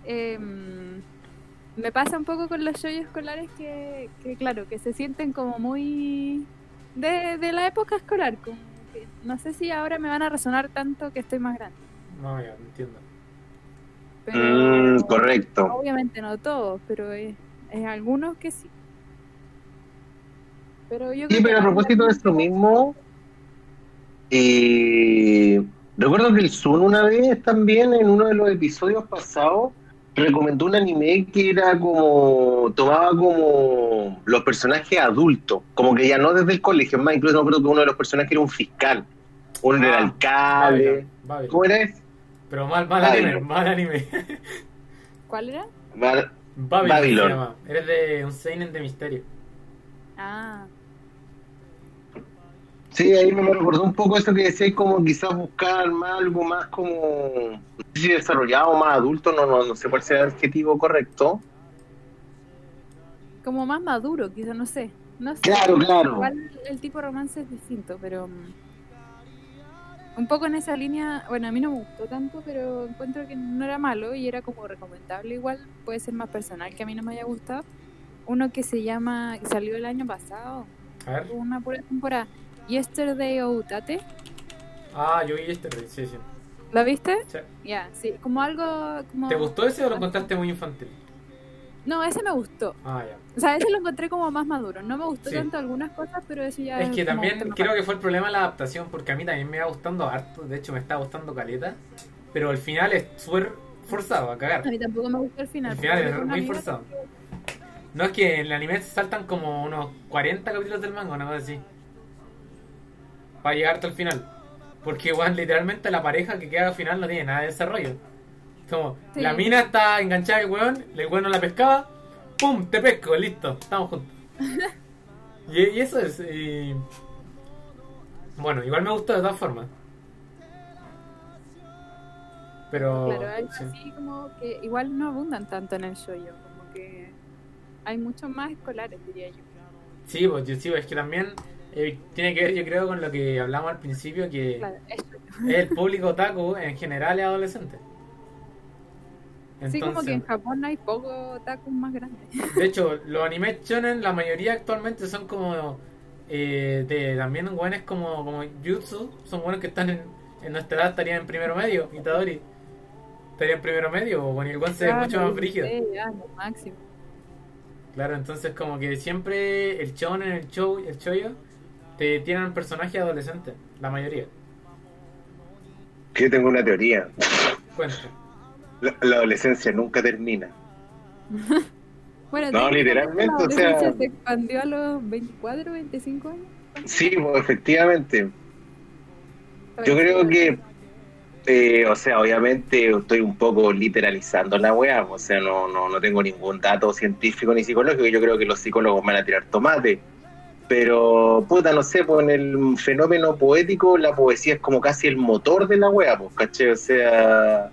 C: Em, me pasa un poco con los shows escolares que, que, claro, que se sienten como muy de, de la época escolar. Como que no sé si ahora me van a resonar tanto que estoy más grande.
A: No, ya, entiendo.
C: Pero
B: Mm, correcto.
C: obviamente no todos, pero es, es algunos que sí. Pero yo
B: Sí,
C: creo
B: pero a propósito de esto mismo, eh, recuerdo que el Sun una vez también en uno de los episodios pasados recomendó un anime que era como, tomaba como los personajes adultos, como que ya no desde el colegio, es más, incluso me acuerdo que uno de los personajes era un fiscal, uno era el
A: Ah,
B: alcalde. ¿cómo era?
A: Pero mal, mal
B: Babylon.
A: anime, mal anime.
C: ¿Cuál era?
B: Bar-
A: Babylon,
B: Babylon.
A: de un seinen de misterio.
C: Ah,
B: Sí, ahí me recordó un poco eso que decía, como quizás buscar más, algo más como, no sé si desarrollado, más adulto, no, no, no sé cuál sea el adjetivo correcto.
C: como más maduro, quizá, no sé. No sé.
B: Claro, claro.
C: Igual el tipo de romance es distinto, pero. mm, un poco en esa línea, bueno, a mí no me gustó tanto, pero encuentro que no era malo y era como recomendable igual, puede ser más personal que a mí no me haya gustado. Uno que se llama, que salió el año pasado,
A: A ver.
C: una pura temporada, Yesterday Outate.
A: Ah, yo vi este, sí, sí.
C: ¿Lo viste?
A: Sí.
C: Ya, sí, como algo como...
A: ¿Te gustó ese o lo encontraste muy infantil?
C: No, ese me gustó.
A: Ah, ya.
C: O sea, ese lo encontré como más maduro. No me gustó
A: Sí.
C: tanto algunas cosas, pero ese ya
A: Es que
C: como
A: también creo que fue el problema de la adaptación, porque a mí también me iba gustando harto, de hecho me está gustando caleta, pero al final es súper forzado a cagar.
C: A mí tampoco me gustó el final.
A: El final es muy forzado.
C: que-
A: No es que en el anime saltan como unos 40 capítulos del manga, una cosa así. Para llegar hasta el final. Porque, weón, literalmente la pareja que queda al final no tiene nada de desarrollo. Como,
C: Sí.
A: la mina está enganchada al weón, el weón no la pescaba, ¡pum! Te pesco, listo, estamos juntos. y, y eso es. y- Bueno, igual me gustó de todas formas. Pero.
C: Claro, algo
A: sí.
C: así como que igual no abundan tanto en el shoyo, como que hay muchos más escolares, diría yo.
A: Sí, pues, yo- sí, pues, es que también eh, tiene que ver, yo creo, con lo que hablamos al principio, que
C: Claro, es
A: el público otaku en general es adolescente.
C: Sí, como que en
A: Entonces,
C: Japón hay poco otakus más grandes.
A: de hecho, los animes shonen, la mayoría actualmente son como eh, de también buenos como, como Jutsu, son buenos que están en, en nuestra edad, estarían en primero medio, Itadori. Estaría en primero medio, o bueno, el ve
C: Claro,
A: mucho más
C: sí,
A: brígido.
C: ya, lo máximo.
A: Claro, entonces como que siempre el shonen, el show, el choyo, te tienen personajes adolescentes, la mayoría.
B: Yo tengo una teoría.
A: Cuenta.
B: La, la adolescencia nunca termina.
C: Bueno,
B: No, literalmente,
C: la
B: o sea-
C: adolescencia se expandió a los 24, 25 años.
B: Sí, pues, efectivamente. Yo creo que, eh, o sea, obviamente estoy un poco literalizando la weá, o sea, no, no, no tengo ningún dato científico ni psicológico, yo creo que los psicólogos van a tirar tomate. Pero, puta, no sé, pues en el fenómeno poético la poesía es como casi el motor de la weá, pues, ¿caché? O sea...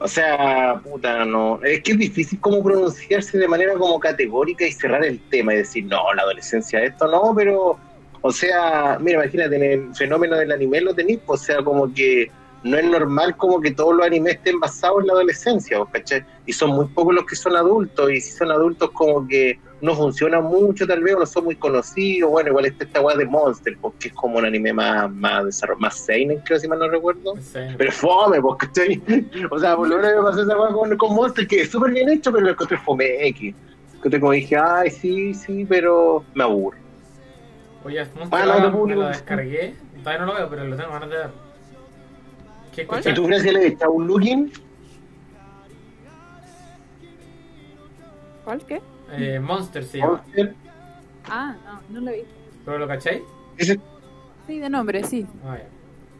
B: O sea, puta, no. Es que es difícil como pronunciarse de manera como categórica y cerrar el tema y decir, no, la adolescencia esto no, pero, o sea, mira, imagínate, en el fenómeno del anime lo tenéis, pues, o sea, como que no es normal como que todos los animes estén basados en la adolescencia, ¿vos ¿cachai? Y son muy pocos los que son adultos, y si son adultos como que no funcionan mucho tal vez, o no son muy conocidos, bueno, igual está esta weá de Monster, porque es como un anime más, más desarrollado, más seinen, creo, si mal no recuerdo. Pero es fome, pues, ¿cachai? O sea, por lo menos me pasó esa weá con, con Monster, que es súper bien hecho, pero lo encontré fome X. Entonces como dije, ay, sí, sí, pero me aburro.
A: Oye, Monster
B: Ah, no,
A: me lo descargué. Todavía no lo veo, pero lo tengo ganas de ver. ¿Qué
C: ¿Cuál?
B: ¿Y tú, Gracia, le echas un looking?
C: ¿Cuál qué?
A: Eh, Monster se llama.
B: Monster.
C: Ah, no, no lo vi.
A: ¿Pero lo cacháis?
B: Ese,
C: Sí, de nombre, sí.
A: Ya.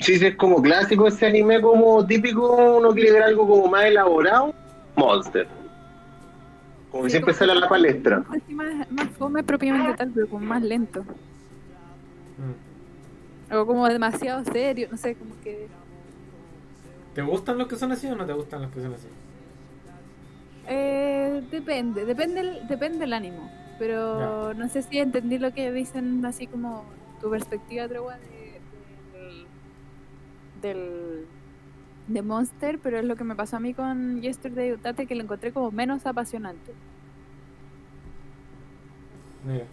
B: sí, es como clásico ese anime como típico, uno quiere ver algo como más elaborado. Monster. Como
C: Sí,
B: siempre
C: como
B: sale a la palestra.
C: Más, más fome propiamente tal, pero como más lento.
A: Mm.
C: O como demasiado serio, no sé, como que...
A: ¿Te gustan los que son así o no te gustan los que son así?
C: Eh, depende, depende el, depende el ánimo. Pero no sé si entendí lo que dicen así como tu perspectiva, Trewa, de, del, del de Monster, pero es lo que me pasó a mí con Yesterday Utate, que lo encontré como menos apasionante.
A: Mira.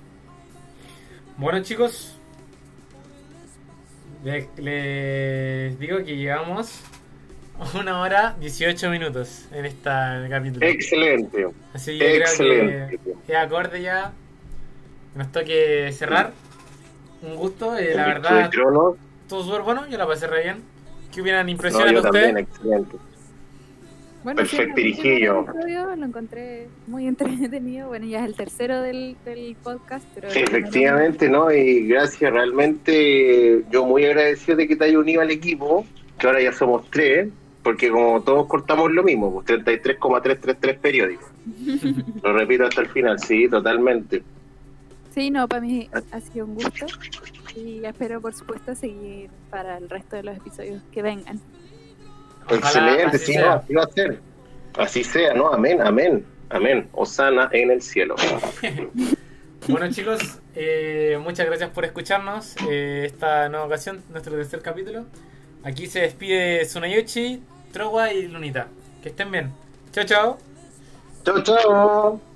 A: Bueno chicos, les, les digo que llevamos una hora 18 minutos en esta capítulo.
B: Excelente,
A: Así que creo
B: excelente.
A: que es acorde ya. Nos toque cerrar. Un gusto, eh, la verdad, todo súper bueno, yo la pasé re bien. ¿Qué hubieran
B: No,
A: impresiones
B: yo
A: de ustedes?
B: también, excelente.
C: Bueno, sí,
B: Perfecto, Irijillo.
C: episodio lo encontré muy entretenido. Bueno, ya es el tercero del, del podcast, pero...
B: Efectivamente, ¿no? Y gracias, realmente yo muy agradecido de que te haya unido al equipo, que ahora ya somos tres, porque como todos cortamos lo mismo, pues 33,333 periódicos. Lo repito hasta el final, sí, totalmente.
C: Sí, no, para mí ha sido un gusto y espero, por supuesto, seguir para el resto de los episodios que vengan.
B: Excelente, sí, no, así va a ser. Así sea, ¿no? Amén, amén, amén. Osana en el cielo.
A: Bueno chicos, eh, muchas gracias por escucharnos eh, esta nueva ocasión, nuestro tercer capítulo. Aquí se despide Tsunayoshi, Trowa y Lunita. Que estén bien. Chao, chao.
B: Chao, chao.